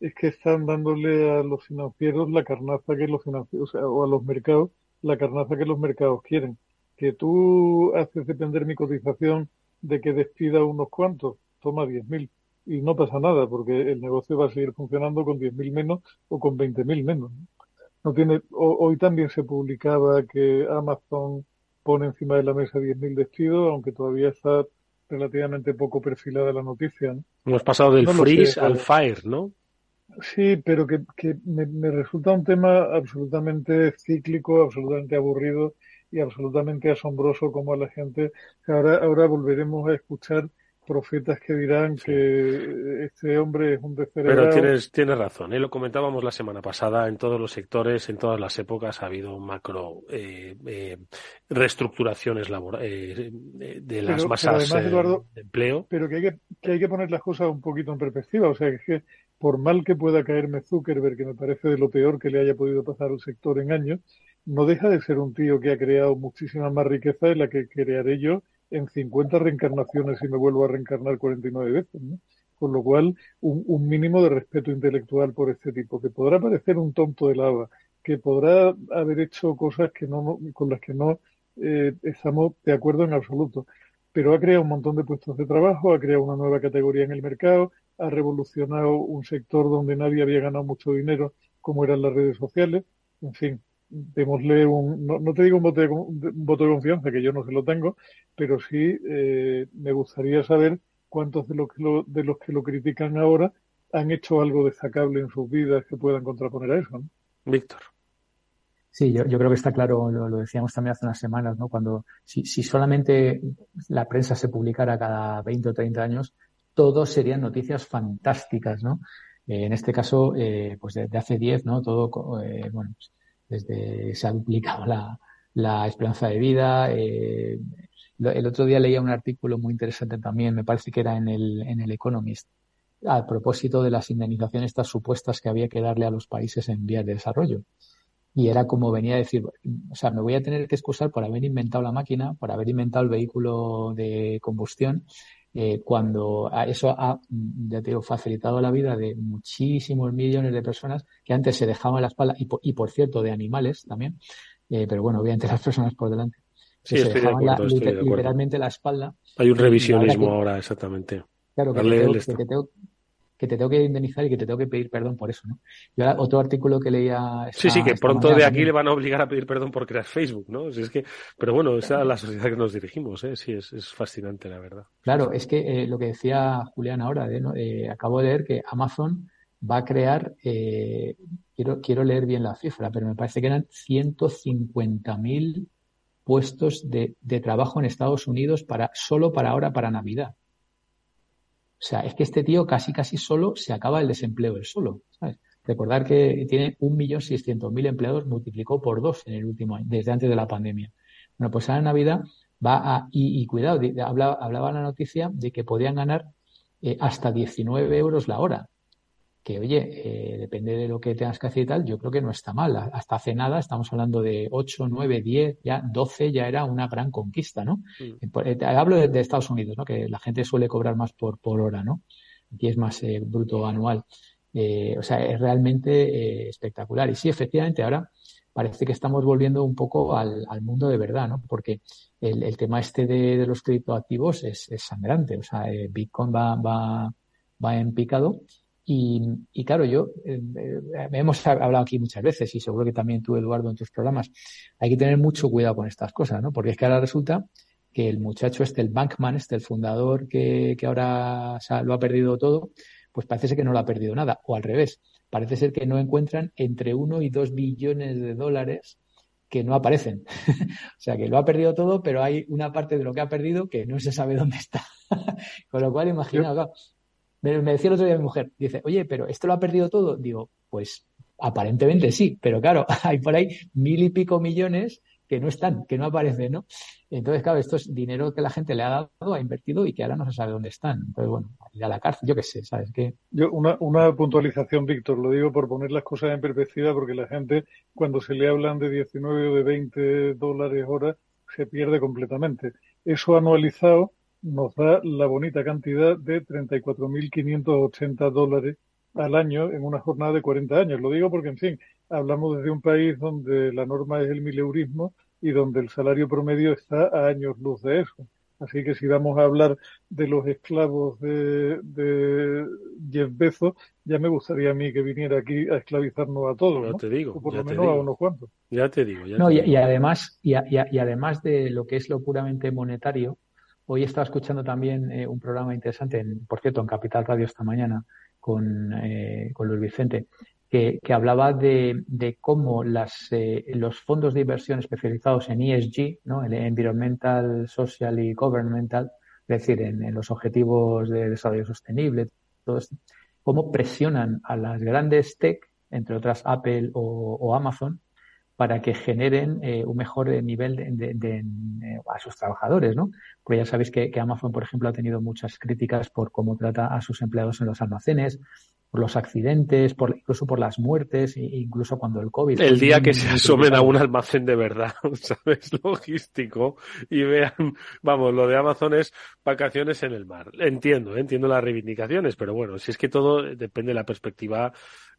es que están dándole a los financieros la carnaza que los financieros, o, a los mercados, la carnaza que los mercados quieren. Que tú haces depender mi cotización de que despida unos cuantos, toma 10.000 y no pasa nada porque el negocio va a seguir funcionando con 10.000 menos o con 20.000 menos. No tiene, hoy también se publicaba que Amazon pone encima de la mesa 10.000 despidos, aunque todavía está relativamente poco perfilada la noticia. Hemos pasado del freeze al fire, ¿no? Sí, pero que, me, resulta un tema absolutamente cíclico, absolutamente aburrido y absolutamente asombroso como a la gente. Ahora, ahora volveremos a escuchar profetas que dirán que este hombre es un descerebrado. Pero tienes, tienes razón, ¿eh? lo comentábamos la semana pasada, en todos los sectores, en todas las épocas ha habido macro eh, eh, reestructuraciones laborales de las masas de empleo. Pero que hay que, que hay que poner las cosas un poquito en perspectiva, o sea, que, que por mal que pueda caerme Zuckerberg, que me parece de lo peor que le haya podido pasar al sector en años, no deja de ser un tío que ha creado muchísima más riqueza de la que crearé yo en 50 reencarnaciones y me vuelvo a reencarnar 49 veces, ¿no? Con lo cual, un, mínimo de respeto intelectual por este tipo, que podrá parecer un tonto de lava, que podrá haber hecho cosas que no, con las que no eh, estamos de acuerdo en absoluto, pero ha creado un montón de puestos de trabajo, ha creado una nueva categoría en el mercado, ha revolucionado un sector donde nadie había ganado mucho dinero, como eran las redes sociales, en fin, démosle un, no, te digo un voto, de, un voto de confianza, que yo no se lo tengo, pero sí eh, me gustaría saber cuántos de los, que lo, de los que lo critican ahora han hecho algo destacable en sus vidas que puedan contraponer a eso. Víctor. Sí, yo, creo que está claro, lo, decíamos también hace unas semanas, ¿no? Cuando, si, si solamente la prensa se publicara cada 20 o 30 años, todos serían noticias fantásticas, ¿no? Eh, en este caso, eh, pues de, hace 10, ¿no? Todo, bueno, pues desde se ha duplicado la, esperanza de vida. Eh, el otro día leía un artículo muy interesante también, me parece que era en el, en el Economist, a propósito de las indemnizaciones estas supuestas que había que darle a los países en vías de desarrollo. Y era como venía a decir, o sea, me voy a tener que excusar por haber inventado la máquina, por haber inventado el vehículo de combustión, eh, cuando eso ha, ya te digo, facilitado la vida de muchísimos millones de personas que antes se dejaban la espalda, y por, y por cierto, de animales también, eh, pero bueno, obviamente (laughs) las personas por delante. Sí, se dejaban literalmente la espalda. Hay un revisionismo ahora, exactamente. Claro, que, que, que te tengo que indemnizar y que te tengo que pedir perdón por eso, ¿no? Yo otro artículo que leía... sí, sí, que pronto de aquí le van a obligar a pedir perdón por crear Facebook, ¿no? es que, pero bueno, esa es la sociedad que nos dirigimos, ¿eh? Sí, es, fascinante, la verdad. Claro, es que eh, lo que decía Julián ahora, ¿eh? eh, acabo de leer que Amazon va a crear, eh, quiero, quiero leer bien la cifra, pero me parece que eran 150.000 puestos de, de trabajo en Estados Unidos para, solo para ahora, para Navidad. O sea, es que este tío casi casi solo se acaba el desempleo él solo. ¿sabes? Recordar que tiene 1.600.000 empleados, multiplicó por dos en el último año, desde antes de la pandemia. Bueno, pues a la Navidad va a, y, cuidado, hablaba, hablaba la noticia de que podían ganar eh, hasta 19 euros la hora que oye, eh, depende de lo que tengas que hacer y tal, yo creo que no está mal. Hasta hace nada estamos hablando de 8, 9, 10, ya 12 ya era una gran conquista, ¿no? Mm. Eh, hablo de, Estados Unidos, ¿no? Que la gente suele cobrar más por, por hora, ¿no? Aquí es más eh, bruto anual. o sea, es realmente espectacular. Y sí, efectivamente, ahora parece que estamos volviendo un poco al, mundo de verdad, ¿no? Porque el, tema este de, los criptoactivos es, es sangrante. O sea, Bitcoin va, va, va en picado y, claro, yo, eh, eh, hemos hablado aquí muchas veces y seguro que también tú, Eduardo, en tus programas, hay que tener mucho cuidado con estas cosas, ¿no? Porque es que ahora resulta que el muchacho este, el Bankman, este, el fundador que, que ahora lo ha perdido todo, pues parece ser que no lo ha perdido nada, o al revés, parece ser que no encuentran entre uno y dos billones de dólares que no aparecen. (laughs) o sea, que lo ha perdido todo, pero hay una parte de lo que ha perdido que no se sabe dónde está. (laughs) Con lo cual, imagina, me, decía el otro día mi mujer, dice, oye, pero ¿esto lo ha perdido todo? Digo, pues aparentemente sí, pero claro, (laughs) hay por ahí mil y pico millones que no están, que no aparecen, ¿no? Entonces, claro, esto es dinero que la gente le ha dado, ha invertido y que ahora no se sabe dónde están. Entonces, bueno, ir a la cárcel, yo qué sé, ¿sabes qué? Una, una puntualización, Víctor, lo digo por poner las cosas en perspectiva, porque la gente, cuando se le hablan de 19 o de 20 dólares hora, se pierde completamente. Eso anualizado nos da la bonita cantidad de 34.580 dólares al año en una jornada de 40 años. Lo digo porque, en fin, hablamos desde un país donde la norma es el mileurismo y donde el salario promedio está a años luz de eso. Así que si vamos a hablar de los esclavos de, de Jeff Bezos, ya me gustaría a mí que viniera aquí a esclavizarnos a todos. Ya ¿no? te digo. O por ya lo te menos digo. a unos cuantos. Ya te digo. Ya No, te y, digo. y además, y, a- y a- y además de lo que es lo puramente monetario, hoy estaba escuchando también eh, un programa interesante, en, por cierto, en Capital Radio esta mañana, con, eh, con Luis Vicente, que, hablaba de, de cómo las, eh, los fondos de inversión especializados en ESG, ¿no? El Environmental, Social y Governmental, es decir, en, en los objetivos de desarrollo sostenible, todo esto, cómo presionan a las grandes tech, entre otras Apple o Amazon, para que generen eh, un mejor eh, nivel de, de- de- eh, a sus trabajadores, ¿no? Porque ya sabéis que, que Amazon, por ejemplo, ha tenido muchas críticas por cómo trata a sus empleados en los almacenes, por los accidentes, por, incluso por las muertes, e incluso cuando el COVID. El día que se asomen a un almacén de verdad, (laughs) ¿sabes? Logístico y vean, vamos, lo de Amazon es vacaciones en el mar. Entiendo, ¿eh? entiendo las reivindicaciones, pero bueno, si es que todo depende de la perspectiva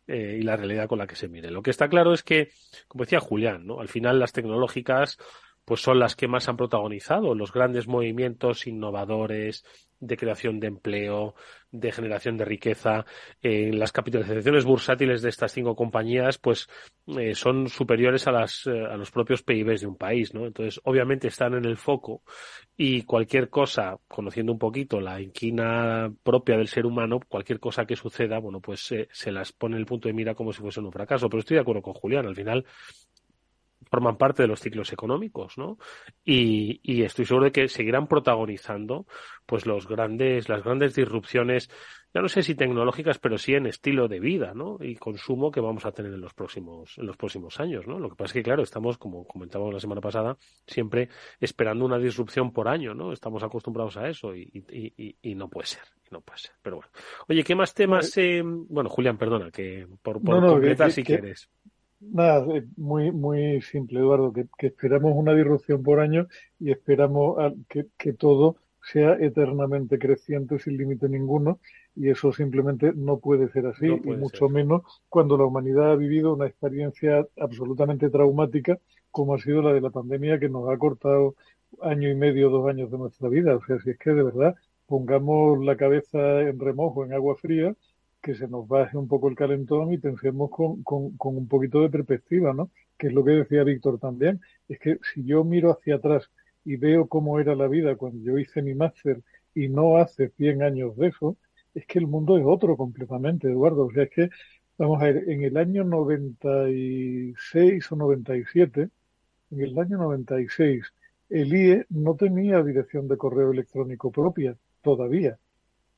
eh, y la realidad con la que se mire. Lo que está claro es que, como decía Julián, ¿no? Al final las tecnológicas pues son las que más han protagonizado los grandes movimientos innovadores de creación de empleo, de generación de riqueza. Eh, las capitalizaciones bursátiles de estas cinco compañías, pues, eh, son superiores a las eh, a los propios PIBs de un país, ¿no? Entonces, obviamente están en el foco y cualquier cosa, conociendo un poquito la inquina propia del ser humano, cualquier cosa que suceda, bueno, pues eh, se las pone en el punto de mira como si fuese un fracaso. Pero estoy de acuerdo con Julián, al final forman parte de los ciclos económicos, ¿no? Y, y estoy seguro de que seguirán protagonizando, pues los grandes, las grandes disrupciones, ya no sé si tecnológicas, pero sí en estilo de vida, ¿no? Y consumo que vamos a tener en los próximos, en los próximos años, ¿no? Lo que pasa es que, claro, estamos, como comentábamos la semana pasada, siempre esperando una disrupción por año, ¿no? Estamos acostumbrados a eso y, y, y, y no puede ser, no puede ser. Pero bueno. Oye, ¿qué más temas? Eh... Bueno, Julián, perdona, que por, por No, no, completar que- si que- quieres. Nada, eh, muy, muy simple, Eduardo, que, que esperamos una disrupción por año y esperamos a- que, que todo sea eternamente creciente sin límite ninguno y eso simplemente no puede ser así No y mucho ser. menos cuando la humanidad ha vivido una experiencia absolutamente traumática como ha sido la de la pandemia que nos ha cortado año y medio, dos años de nuestra vida. O sea, si es que de verdad pongamos la cabeza en remojo, en agua fría, que se nos baje un poco el calentón y pensemos con, con, un poquito de perspectiva, ¿no? Que es lo que decía Víctor también. Es que si yo miro hacia atrás y veo cómo era la vida cuando yo hice mi máster y no hace 100 años de eso, es que el mundo es otro completamente, Eduardo. O sea, es que, vamos a ver, en el año 96 o 97, en el año 96, el IE no tenía dirección de correo electrónico propia todavía.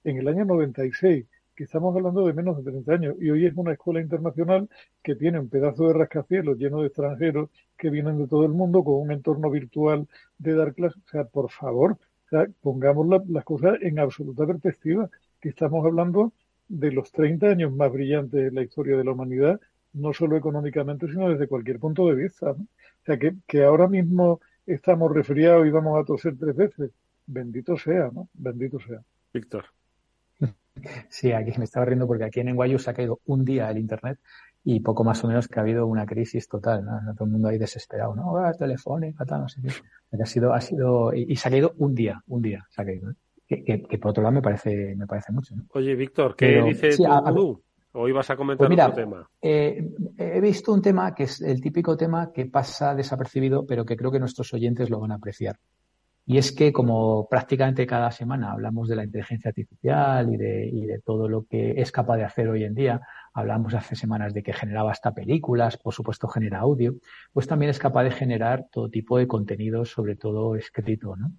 En el año 96, estamos hablando de menos de 30 años, y hoy es una escuela internacional que tiene un pedazo de rascacielos lleno de extranjeros que vienen de todo el mundo con un entorno virtual de dar clases. O sea, por favor, o sea, pongamos la- las cosas en absoluta perspectiva, que estamos hablando de los 30 años más brillantes de la historia de la humanidad, no solo económicamente, sino desde cualquier punto de vista. O sea, que, que ahora mismo estamos resfriados y vamos a toser tres veces. Bendito sea, ¿no? Bendito sea. Víctor. Sí, aquí me estaba riendo porque aquí en Enguayu se ha caído un día el internet y poco más o menos que ha habido una crisis total, ¿no? Todo el mundo ahí desesperado, ¿no? Ah, telefónica, tal, no sé qué. Ha sido, ha sido, y, y se ha caído un día, un día se ha caído, ¿eh? que, que, que por otro lado me parece, me parece mucho, ¿no? Oye, Víctor, ¿qué Pero, dice sí, tu a- a-? ¿O ibas a comentar Pues mira, otro tema? eh, he visto un tema que es el típico tema que pasa desapercibido, pero que creo que nuestros oyentes lo van a apreciar. Y es que como prácticamente cada semana hablamos de la inteligencia artificial y de, y de todo lo que es capaz de hacer hoy en día, hablamos hace semanas de que generaba hasta películas, por supuesto genera audio, pues también es capaz de generar todo tipo de contenido, sobre todo escrito, ¿no?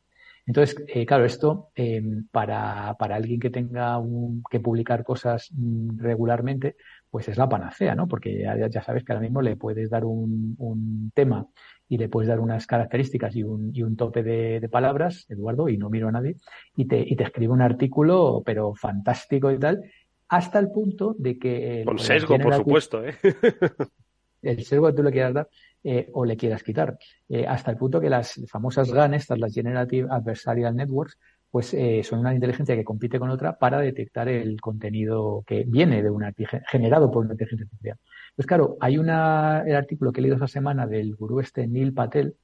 Entonces, eh, claro, esto eh, para, para alguien que tenga un- que publicar cosas mm, regularmente, pues es la panacea, ¿no? Porque ya, ya- sabes que ahora mismo le puedes dar un tema y le puedes dar unas características y un, y un tope de, de palabras, Eduardo, y no miro a nadie, y te, y te escribe un artículo, pero fantástico y tal, hasta el punto de que... el- Con sesgo, por supuesto, ¿eh? (laughs) el sesgo que tú le quieras dar eh, o le quieras quitar. Eh, hasta el punto que las famosas GAN, estas, las Generative Adversarial Networks, pues eh, son una inteligencia que compite con otra para detectar el contenido que viene de una generado por una inteligencia artificial. Pues claro, hay una, el artículo que he leído esa semana del gurú este Neil Patel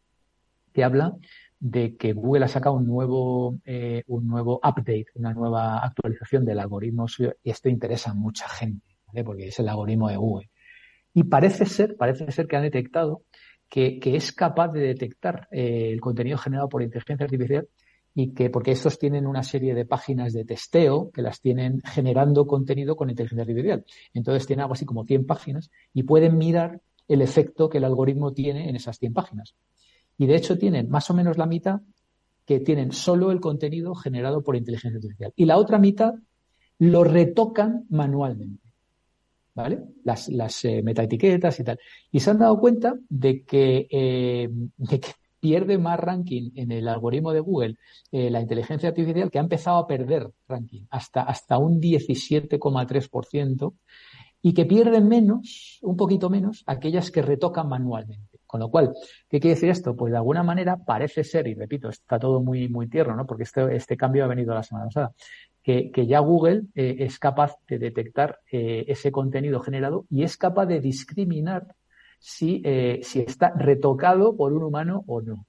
que habla de que Google ha sacado un nuevo, eh, un nuevo update, una nueva actualización del algoritmo suyo, y esto interesa a mucha gente, ¿vale? porque es el algoritmo de Google. Y parece ser, parece ser que han detectado que, que es capaz de detectar eh, el contenido generado por inteligencia artificial y que, porque estos tienen una serie de páginas de testeo que las tienen generando contenido con inteligencia artificial. Entonces tienen algo así como 100 páginas y pueden mirar el efecto que el algoritmo tiene en esas 100 páginas. Y de hecho tienen más o menos la mitad que tienen solo el contenido generado por inteligencia artificial. Y la otra mitad lo retocan manualmente. ¿Vale? Las, las eh, metaetiquetas y tal. Y se han dado cuenta de que, eh, de que pierde más ranking en el algoritmo de Google eh, la inteligencia artificial que ha empezado a perder ranking hasta, hasta un 17,3% y que pierden menos, un poquito menos, aquellas que retocan manualmente. Con lo cual, ¿qué quiere decir esto? Pues de alguna manera parece ser, y repito, está todo muy, muy tierno, ¿no? Porque este, este cambio ha venido la semana pasada, que, ya Google eh, es capaz de detectar eh, ese contenido generado y es capaz de discriminar si, eh, si está retocado por un humano o no.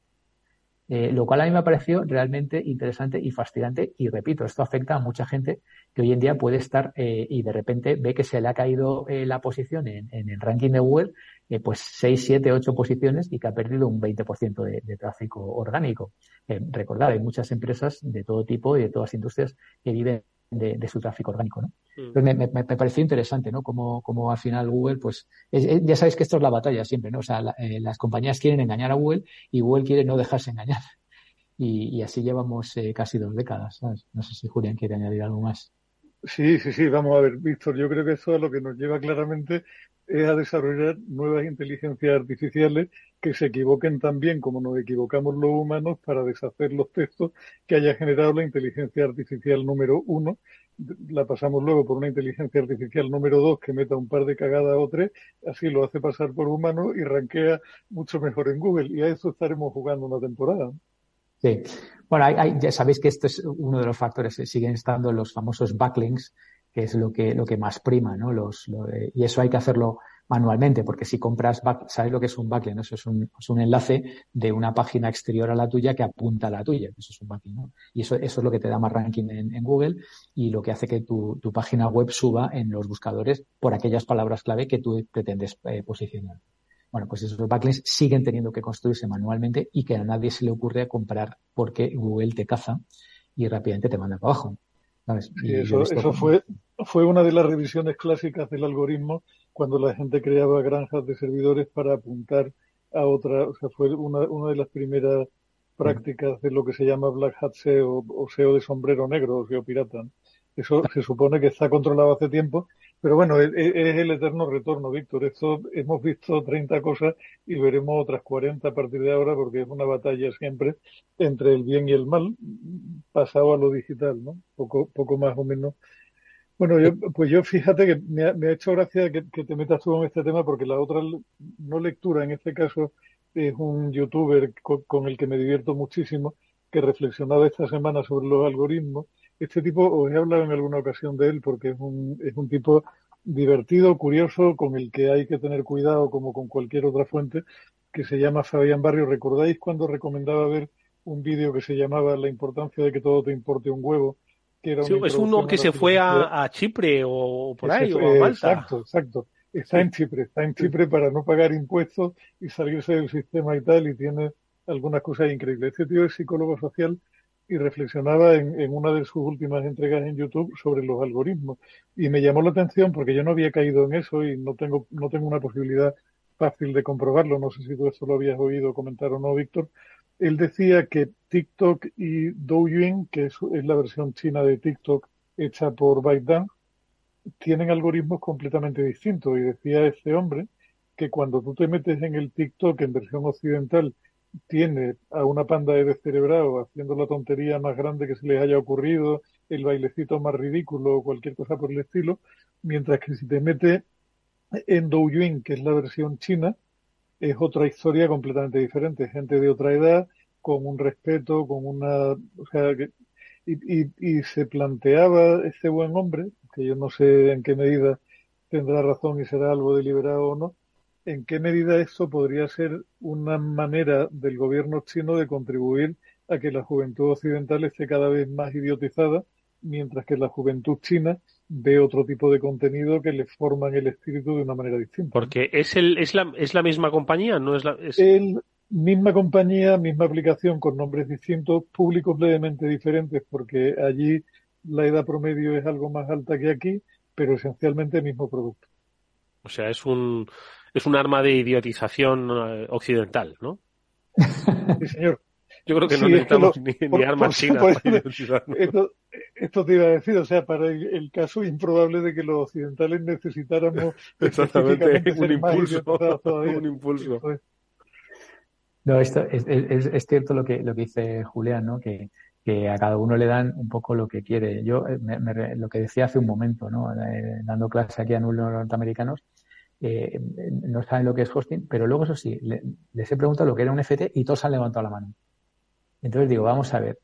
Eh, lo cual a mí me ha realmente interesante y fascinante. Y repito, esto afecta a mucha gente que hoy en día puede estar eh, y de repente ve que se le ha caído eh, la posición en, el ranking de Google, pues 6, 7, 8 posiciones y que ha perdido un 20% de, de tráfico orgánico. recordad, hay muchas empresas de todo tipo y de todas industrias que viven de, su tráfico orgánico. Mm. me, me, pareció interesante, ¿no? Como, como al final Google, pues, ya sabéis que esto es la batalla siempre, ¿no? O sea, eh, las compañías quieren engañar a Google y Google quiere no dejarse engañar. Y, así llevamos eh, casi dos décadas, ¿sabes? No sé si Julián quiere añadir algo más. Sí, sí, sí, vamos a ver, Víctor, yo creo que eso es lo que nos lleva claramente es a desarrollar nuevas inteligencias artificiales que se equivoquen tan bien como nos equivocamos los humanos para deshacer los textos que haya generado la inteligencia artificial número uno. La pasamos luego por una inteligencia artificial número dos que meta un par de cagadas o tres, así lo hace pasar por humano y rankea mucho mejor en Google. Y a eso estaremos jugando una temporada. Sí. Bueno, ya sabéis que esto es uno de los factores, siguen estando los famosos backlinks, que es lo que, lo que más prima, ¿no? Los, y eso hay que hacerlo manualmente, porque si compras, ¿sabes lo que es un backlink? Eso es un, es un, enlace de una página exterior a la tuya que apunta a la tuya. Eso es un backlink, ¿no? Y eso, eso es lo que te da más ranking en, Google y lo que hace que tu, tu, página web suba en los buscadores por aquellas palabras clave que tú pretendes eh, posicionar. Bueno, pues esos backlinks siguen teniendo que construirse manualmente y que a nadie se le ocurre comprar porque Google te caza y rápidamente te manda para abajo eso, eso fue, fue una de las revisiones clásicas del algoritmo cuando la gente creaba granjas de servidores para apuntar a otra, o sea, fue una, una de las primeras prácticas de lo que se llama Black Hat SEO o SEO de sombrero negro o SEO pirata. Eso se supone que está controlado hace tiempo, pero bueno, es, el eterno retorno, Víctor. Esto hemos visto 30 cosas y veremos otras 40 a partir de ahora porque es una batalla siempre entre el bien y el mal, pasado a lo digital, ¿no? Poco, poco más o menos. Bueno, yo, pues yo fíjate que me ha, hecho gracia que, te metas tú en este tema porque la otra no lectura en este caso es un youtuber con el que me divierto muchísimo que reflexionaba esta semana sobre los algoritmos este tipo, os he hablado en alguna ocasión de él porque es un, es un tipo divertido, curioso, con el que hay que tener cuidado como con cualquier otra fuente, que se llama Fabián Barrio. ¿Recordáis cuando recomendaba ver un vídeo que se llamaba La importancia de que todo te importe un huevo? Que era es uno que se fue a, Chipre o por ahí, o a Malta. Exacto, exacto. Está en Chipre, está en Chipre para no pagar impuestos y salirse del sistema y tal, y tiene algunas cosas increíbles. Este tío es psicólogo social y reflexionaba en, una de sus últimas entregas en YouTube sobre los algoritmos. Y me llamó la atención porque yo no había caído en eso y no tengo, no tengo una posibilidad fácil de comprobarlo. No sé si tú esto lo habías oído comentar o no, Víctor. Él decía que TikTok y Douyin, que es, la versión china de TikTok hecha por ByteDance, tienen algoritmos completamente distintos. Y decía este hombre que cuando tú te metes en el TikTok en versión occidental tiene a una panda de descerebrados haciendo la tontería más grande que se les haya ocurrido, el bailecito más ridículo o cualquier cosa por el estilo, mientras que si te mete en Douyin, que es la versión china, es otra historia completamente diferente, gente de otra edad, con un respeto, con una, o sea, Y, y, se planteaba este buen hombre, que yo no sé en qué medida tendrá razón y será algo deliberado o no, en qué medida esto podría ser una manera del gobierno chino de contribuir a que la juventud occidental esté cada vez más idiotizada, mientras que la juventud china ve otro tipo de contenido que le forman el espíritu de una manera distinta. Porque es, el, es, la, es la misma compañía, no es la. Es... El, misma compañía, misma aplicación con nombres distintos, públicos levemente diferentes, porque allí la edad promedio es algo más alta que aquí, pero esencialmente el mismo producto. O sea, es un, es un arma de idiotización eh, occidental, ¿no? Sí, señor. Yo creo que no necesitamos ni, armas chinas (laughs) esto, esto, te iba a decir, o sea, para el, caso improbable de que los occidentales necesitáramos (laughs) exactamente (laughs) un impulso, un impulso. No, esto es, es, cierto lo que, lo que dice Julián, ¿no? Que, que a cada uno le dan un poco lo que quiere. Yo, eh, me, lo que decía hace un momento, ¿no? Eh, dando clase aquí a norteamericanos, eh, no saben lo que es hosting, pero luego eso sí, les he preguntado lo que era un FT y todos han levantado la mano. Entonces digo, vamos a ver,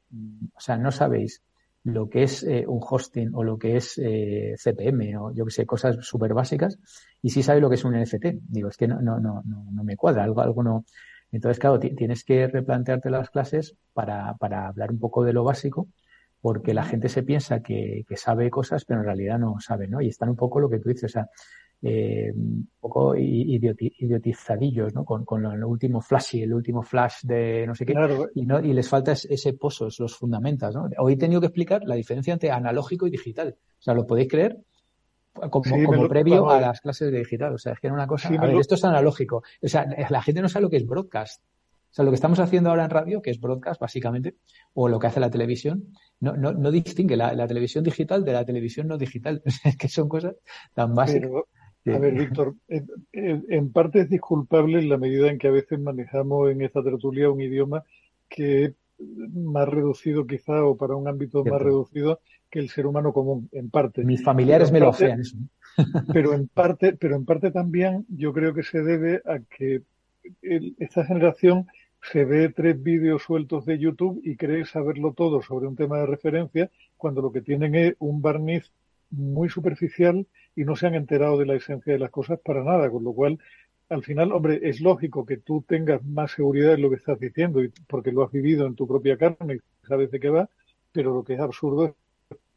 o sea, no sabéis lo que es un hosting o lo que es CPM o yo que sé, cosas súper básicas y sí sabéis lo que es un NFT. Digo, es que no, no, no, no, no me cuadra, algo, algo no, entonces, claro, tienes que replantearte las clases para, para hablar un poco de lo básico, porque la gente se piensa que, que, sabe cosas, pero en realidad no sabe, ¿no? Y están un poco lo que tú dices, o sea, eh, un poco idiotizadillos, ¿no? Con, con el último flashy, el último flash de no sé qué, y, no, y les falta ese pozo, los fundamentos, ¿no? Hoy he tenido que explicar la diferencia entre analógico y digital. O sea, ¿lo podéis creer? como, previo a las clases de digital. O sea, es que era una cosa. a ver, esto es analógico. O sea, la gente no sabe lo que es broadcast. O sea, lo que estamos haciendo ahora en radio, que es broadcast, básicamente, o lo que hace la televisión, no, no, no distingue la, televisión digital de la televisión no digital. (laughs) es que son cosas tan básicas. A ver, Víctor, en, parte es disculpable en la medida en que a veces manejamos en esta tertulia un idioma que es más reducido quizá o para un ámbito más reducido que el ser humano común, en parte. Mis familiares me lo hacían eso. (laughs) pero en parte, pero en parte también yo creo que se debe a que esta generación se ve tres vídeos sueltos de YouTube y cree saberlo todo sobre un tema de referencia cuando lo que tienen es un barniz muy superficial y no se han enterado de la esencia de las cosas para nada, con lo cual al final, hombre, es lógico que tú tengas más seguridad en lo que estás diciendo porque lo has vivido en tu propia carne y sabes de qué va, pero lo que es absurdo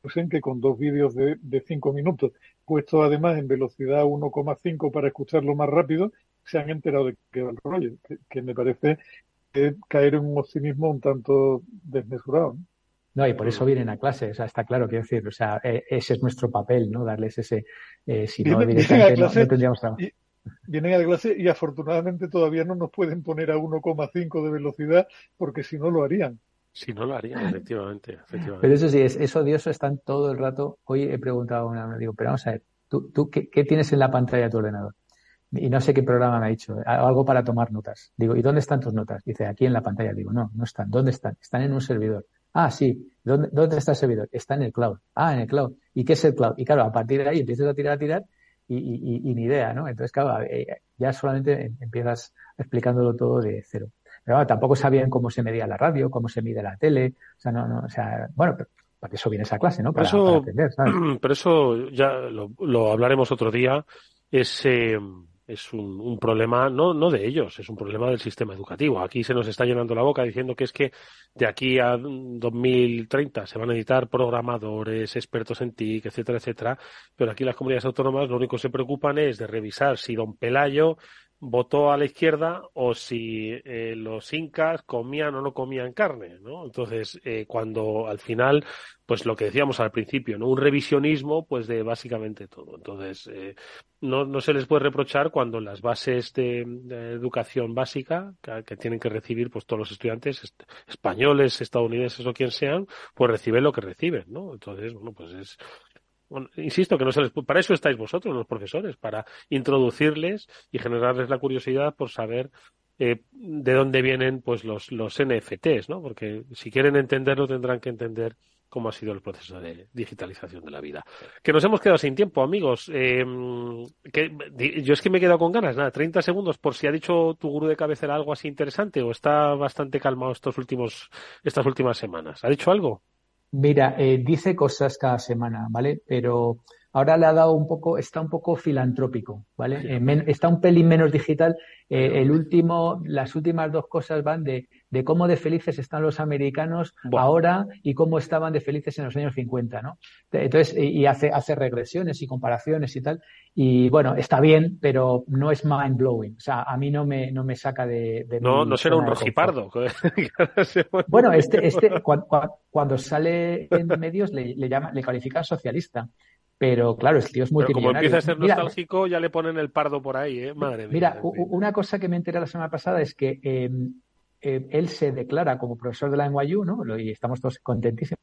es que con dos vídeos de, de cinco minutos, puestos además en velocidad 1,5 para escucharlo más rápido, se han enterado de que va el rollo, que, me parece caer en un optimismo un tanto desmesurado. Y por eso vienen a clase, o sea, está claro, quiero decir, o sea, e, ese es nuestro papel, ¿no? Darles ese, eh, si no, directamente no, tendríamos trabajo. vienen a clase y afortunadamente todavía no nos pueden poner a 1,5 de velocidad porque si no lo harían. Si no lo harían, efectivamente, Pero eso sí, es, odioso, están todo el rato. Hoy he preguntado a una, digo, pero vamos a ver, ¿tú, tú qué, tienes en la pantalla de tu ordenador? Y no sé qué programa me ha dicho, algo para tomar notas. Digo, ¿y dónde están tus notas? Dice, aquí en la pantalla. Digo, no, no están. ¿Dónde están? Están en un servidor. Ah, sí. ¿Dónde, ¿Dónde está el servidor? Está en el cloud. Ah, en el cloud. ¿Y qué es el cloud? Y claro, a partir de ahí empiezas a tirar, a tirar y, y, y, ni idea, ¿no? Entonces, claro, eh, ya solamente empiezas explicándolo todo de cero. Pero tampoco sabían cómo se medía la radio, cómo se mide la tele. O sea, no, no, o sea, bueno, para eso viene esa clase, ¿no? Para, eso, aprender, Pero (clears throat) eso ya lo, hablaremos otro día. Es, eh, es un, un, problema no, no de ellos, es un problema del sistema educativo. Aquí se nos está llenando la boca diciendo que es que de aquí a 2030 se van a necesitar programadores, expertos en TIC, etcétera, etcétera. Pero aquí las comunidades autónomas lo único que se preocupan es de revisar si don Pelayo votó a la izquierda o si eh, los incas comían o no comían carne, ¿no? Entonces, eh, cuando al final, pues lo que decíamos al principio, ¿no? Un revisionismo, pues de básicamente todo. Entonces, eh, no, no se les puede reprochar cuando las bases de, educación básica que, tienen que recibir, pues todos los estudiantes españoles, estadounidenses o quien sean, pues reciben lo que reciben, ¿no? Entonces, bueno, pues es, insisto que no se les para eso estáis vosotros los profesores para introducirles y generarles la curiosidad por saber eh, de dónde vienen pues los los NFTs no porque si quieren entenderlo tendrán que entender cómo ha sido el proceso de digitalización de la vida. Que nos hemos quedado sin tiempo amigos. Eh, que yo es que me he quedado con ganas. Nada 30 segundos por si ha dicho tu gurú de cabecera algo así interesante o está bastante calmado estos últimos estas últimas semanas. Ha dicho algo Mira, eh, dice cosas cada semana, ¿vale? Pero ahora le ha dado un poco, está un poco filantrópico, ¿vale? Eh, está un pelín menos digital. Eh, el último, las últimas dos cosas van de, de cómo de felices están los americanos ahora y cómo estaban de felices en los años 50, ¿no? Entonces, y hace, hace regresiones y comparaciones y tal. Y bueno, está bien, pero no es mind blowing. O sea, a mí no me, no me saca de. no, no será un rojipardo. (laughs) bueno, este, este, cuando, sale en medios le, le, llama, le califican socialista. Pero claro, el tío es multimillonario. como empieza a ser nostálgico, ya le ponen el pardo por ahí, ¿eh? Madre mía. Mira, una cosa que me enteré la semana pasada es que em, eh, él se declara como profesor de la NYU, ¿no? Y estamos todos contentísimos.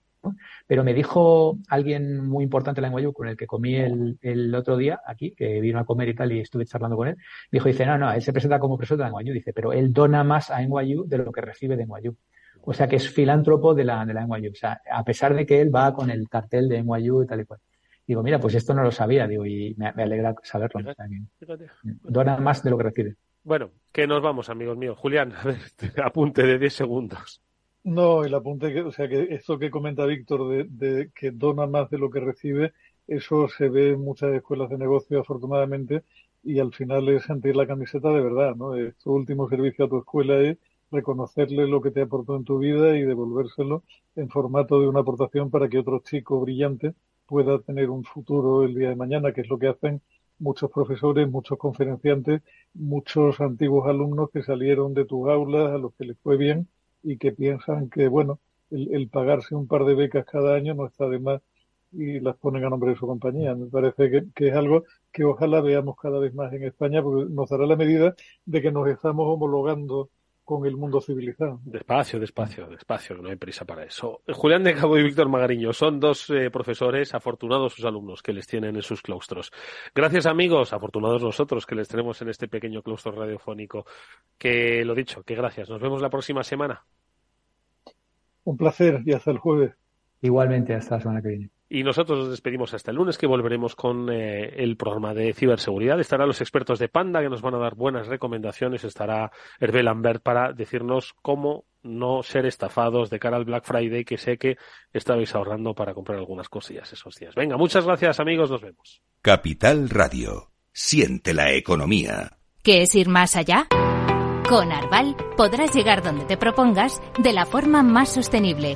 Pero me dijo alguien muy importante de la NYU con el que comí el, el, otro día aquí, que vino a comer y tal, y estuve charlando con él. Dijo, dice, no, no, él se presenta como profesor de la NYU, dice, pero él dona más a NYU de lo que recibe de NYU. O sea que es filántropo de la, de la NYU. O sea, a pesar de que él va con el cartel de NYU y tal y cual. Digo, mira, pues esto no lo sabía, digo, y me, alegra saberlo. Dona más de lo que recibe. Bueno, que nos vamos, amigos míos. Julián, (laughs) ver, apunte de 10 segundos. No, el apunte, que, o sea, que esto que comenta Víctor de, de, que dona más de lo que recibe, eso se ve en muchas escuelas de negocio, afortunadamente, y al final es sentir la camiseta de verdad, ¿no? Tu último servicio a tu escuela es reconocerle lo que te aportó en tu vida y devolvérselo en formato de una aportación para que otro chico brillante pueda tener un futuro el día de mañana, que es lo que hacen muchos profesores, muchos conferenciantes, muchos antiguos alumnos que salieron de tus aulas, a los que les fue bien y que piensan que, bueno, el, pagarse un par de becas cada año no está de más y las ponen a nombre de su compañía. Me parece que, que, es algo que ojalá veamos cada vez más en España porque nos dará la medida de que nos estamos homologando con el mundo civilizado. Despacio, despacio, despacio, no hay prisa para eso. Julián de Cabo y Víctor Magariño son dos eh, profesores, afortunados sus alumnos que les tienen en sus claustros. Gracias amigos, afortunados nosotros que les tenemos en este pequeño claustro radiofónico. Que lo dicho, que gracias. Nos vemos la próxima semana. Un placer y hasta el jueves. Igualmente, hasta la semana que viene. Y nosotros nos despedimos hasta el lunes que volveremos con eh, el programa de ciberseguridad. Estarán los expertos de Panda que nos van a dar buenas recomendaciones. Estará Hervé Lambert para decirnos cómo no ser estafados de cara al Black Friday que sé que estabais ahorrando para comprar algunas cosillas esos días. Venga, muchas gracias amigos, nos vemos. Capital Radio. Siente la economía. ¿Qué es ir más allá? Con Arval podrás llegar donde te propongas de la forma más sostenible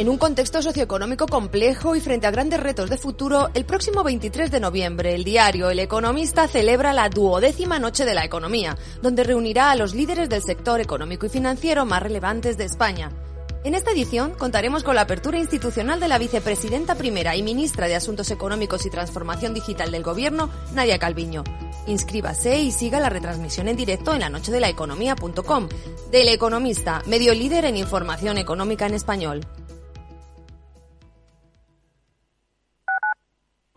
En un contexto socioeconómico complejo y frente a grandes retos de futuro, el próximo 23 de noviembre el diario El Economista celebra la duodécima Noche de la Economía, donde reunirá a los líderes del sector económico y financiero más relevantes de España. En esta edición contaremos con la apertura institucional de la vicepresidenta primera y ministra de Asuntos Económicos y Transformación Digital del Gobierno, Nadia Calviño. Inscríbase y siga la retransmisión en directo en la noche de la economía.com. Del Economista, medio líder en información económica en español.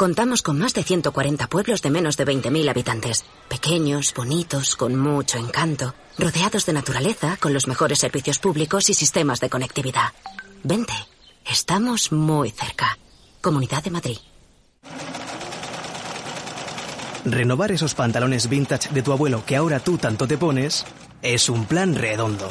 Contamos con más de 140 pueblos de menos de 20.000 habitantes. Pequeños, bonitos, con mucho encanto, rodeados de naturaleza, con los mejores servicios públicos y sistemas de conectividad. Vente, estamos muy cerca. Comunidad de Madrid. Renovar esos pantalones vintage de tu abuelo que ahora tú tanto te pones es un plan redondo.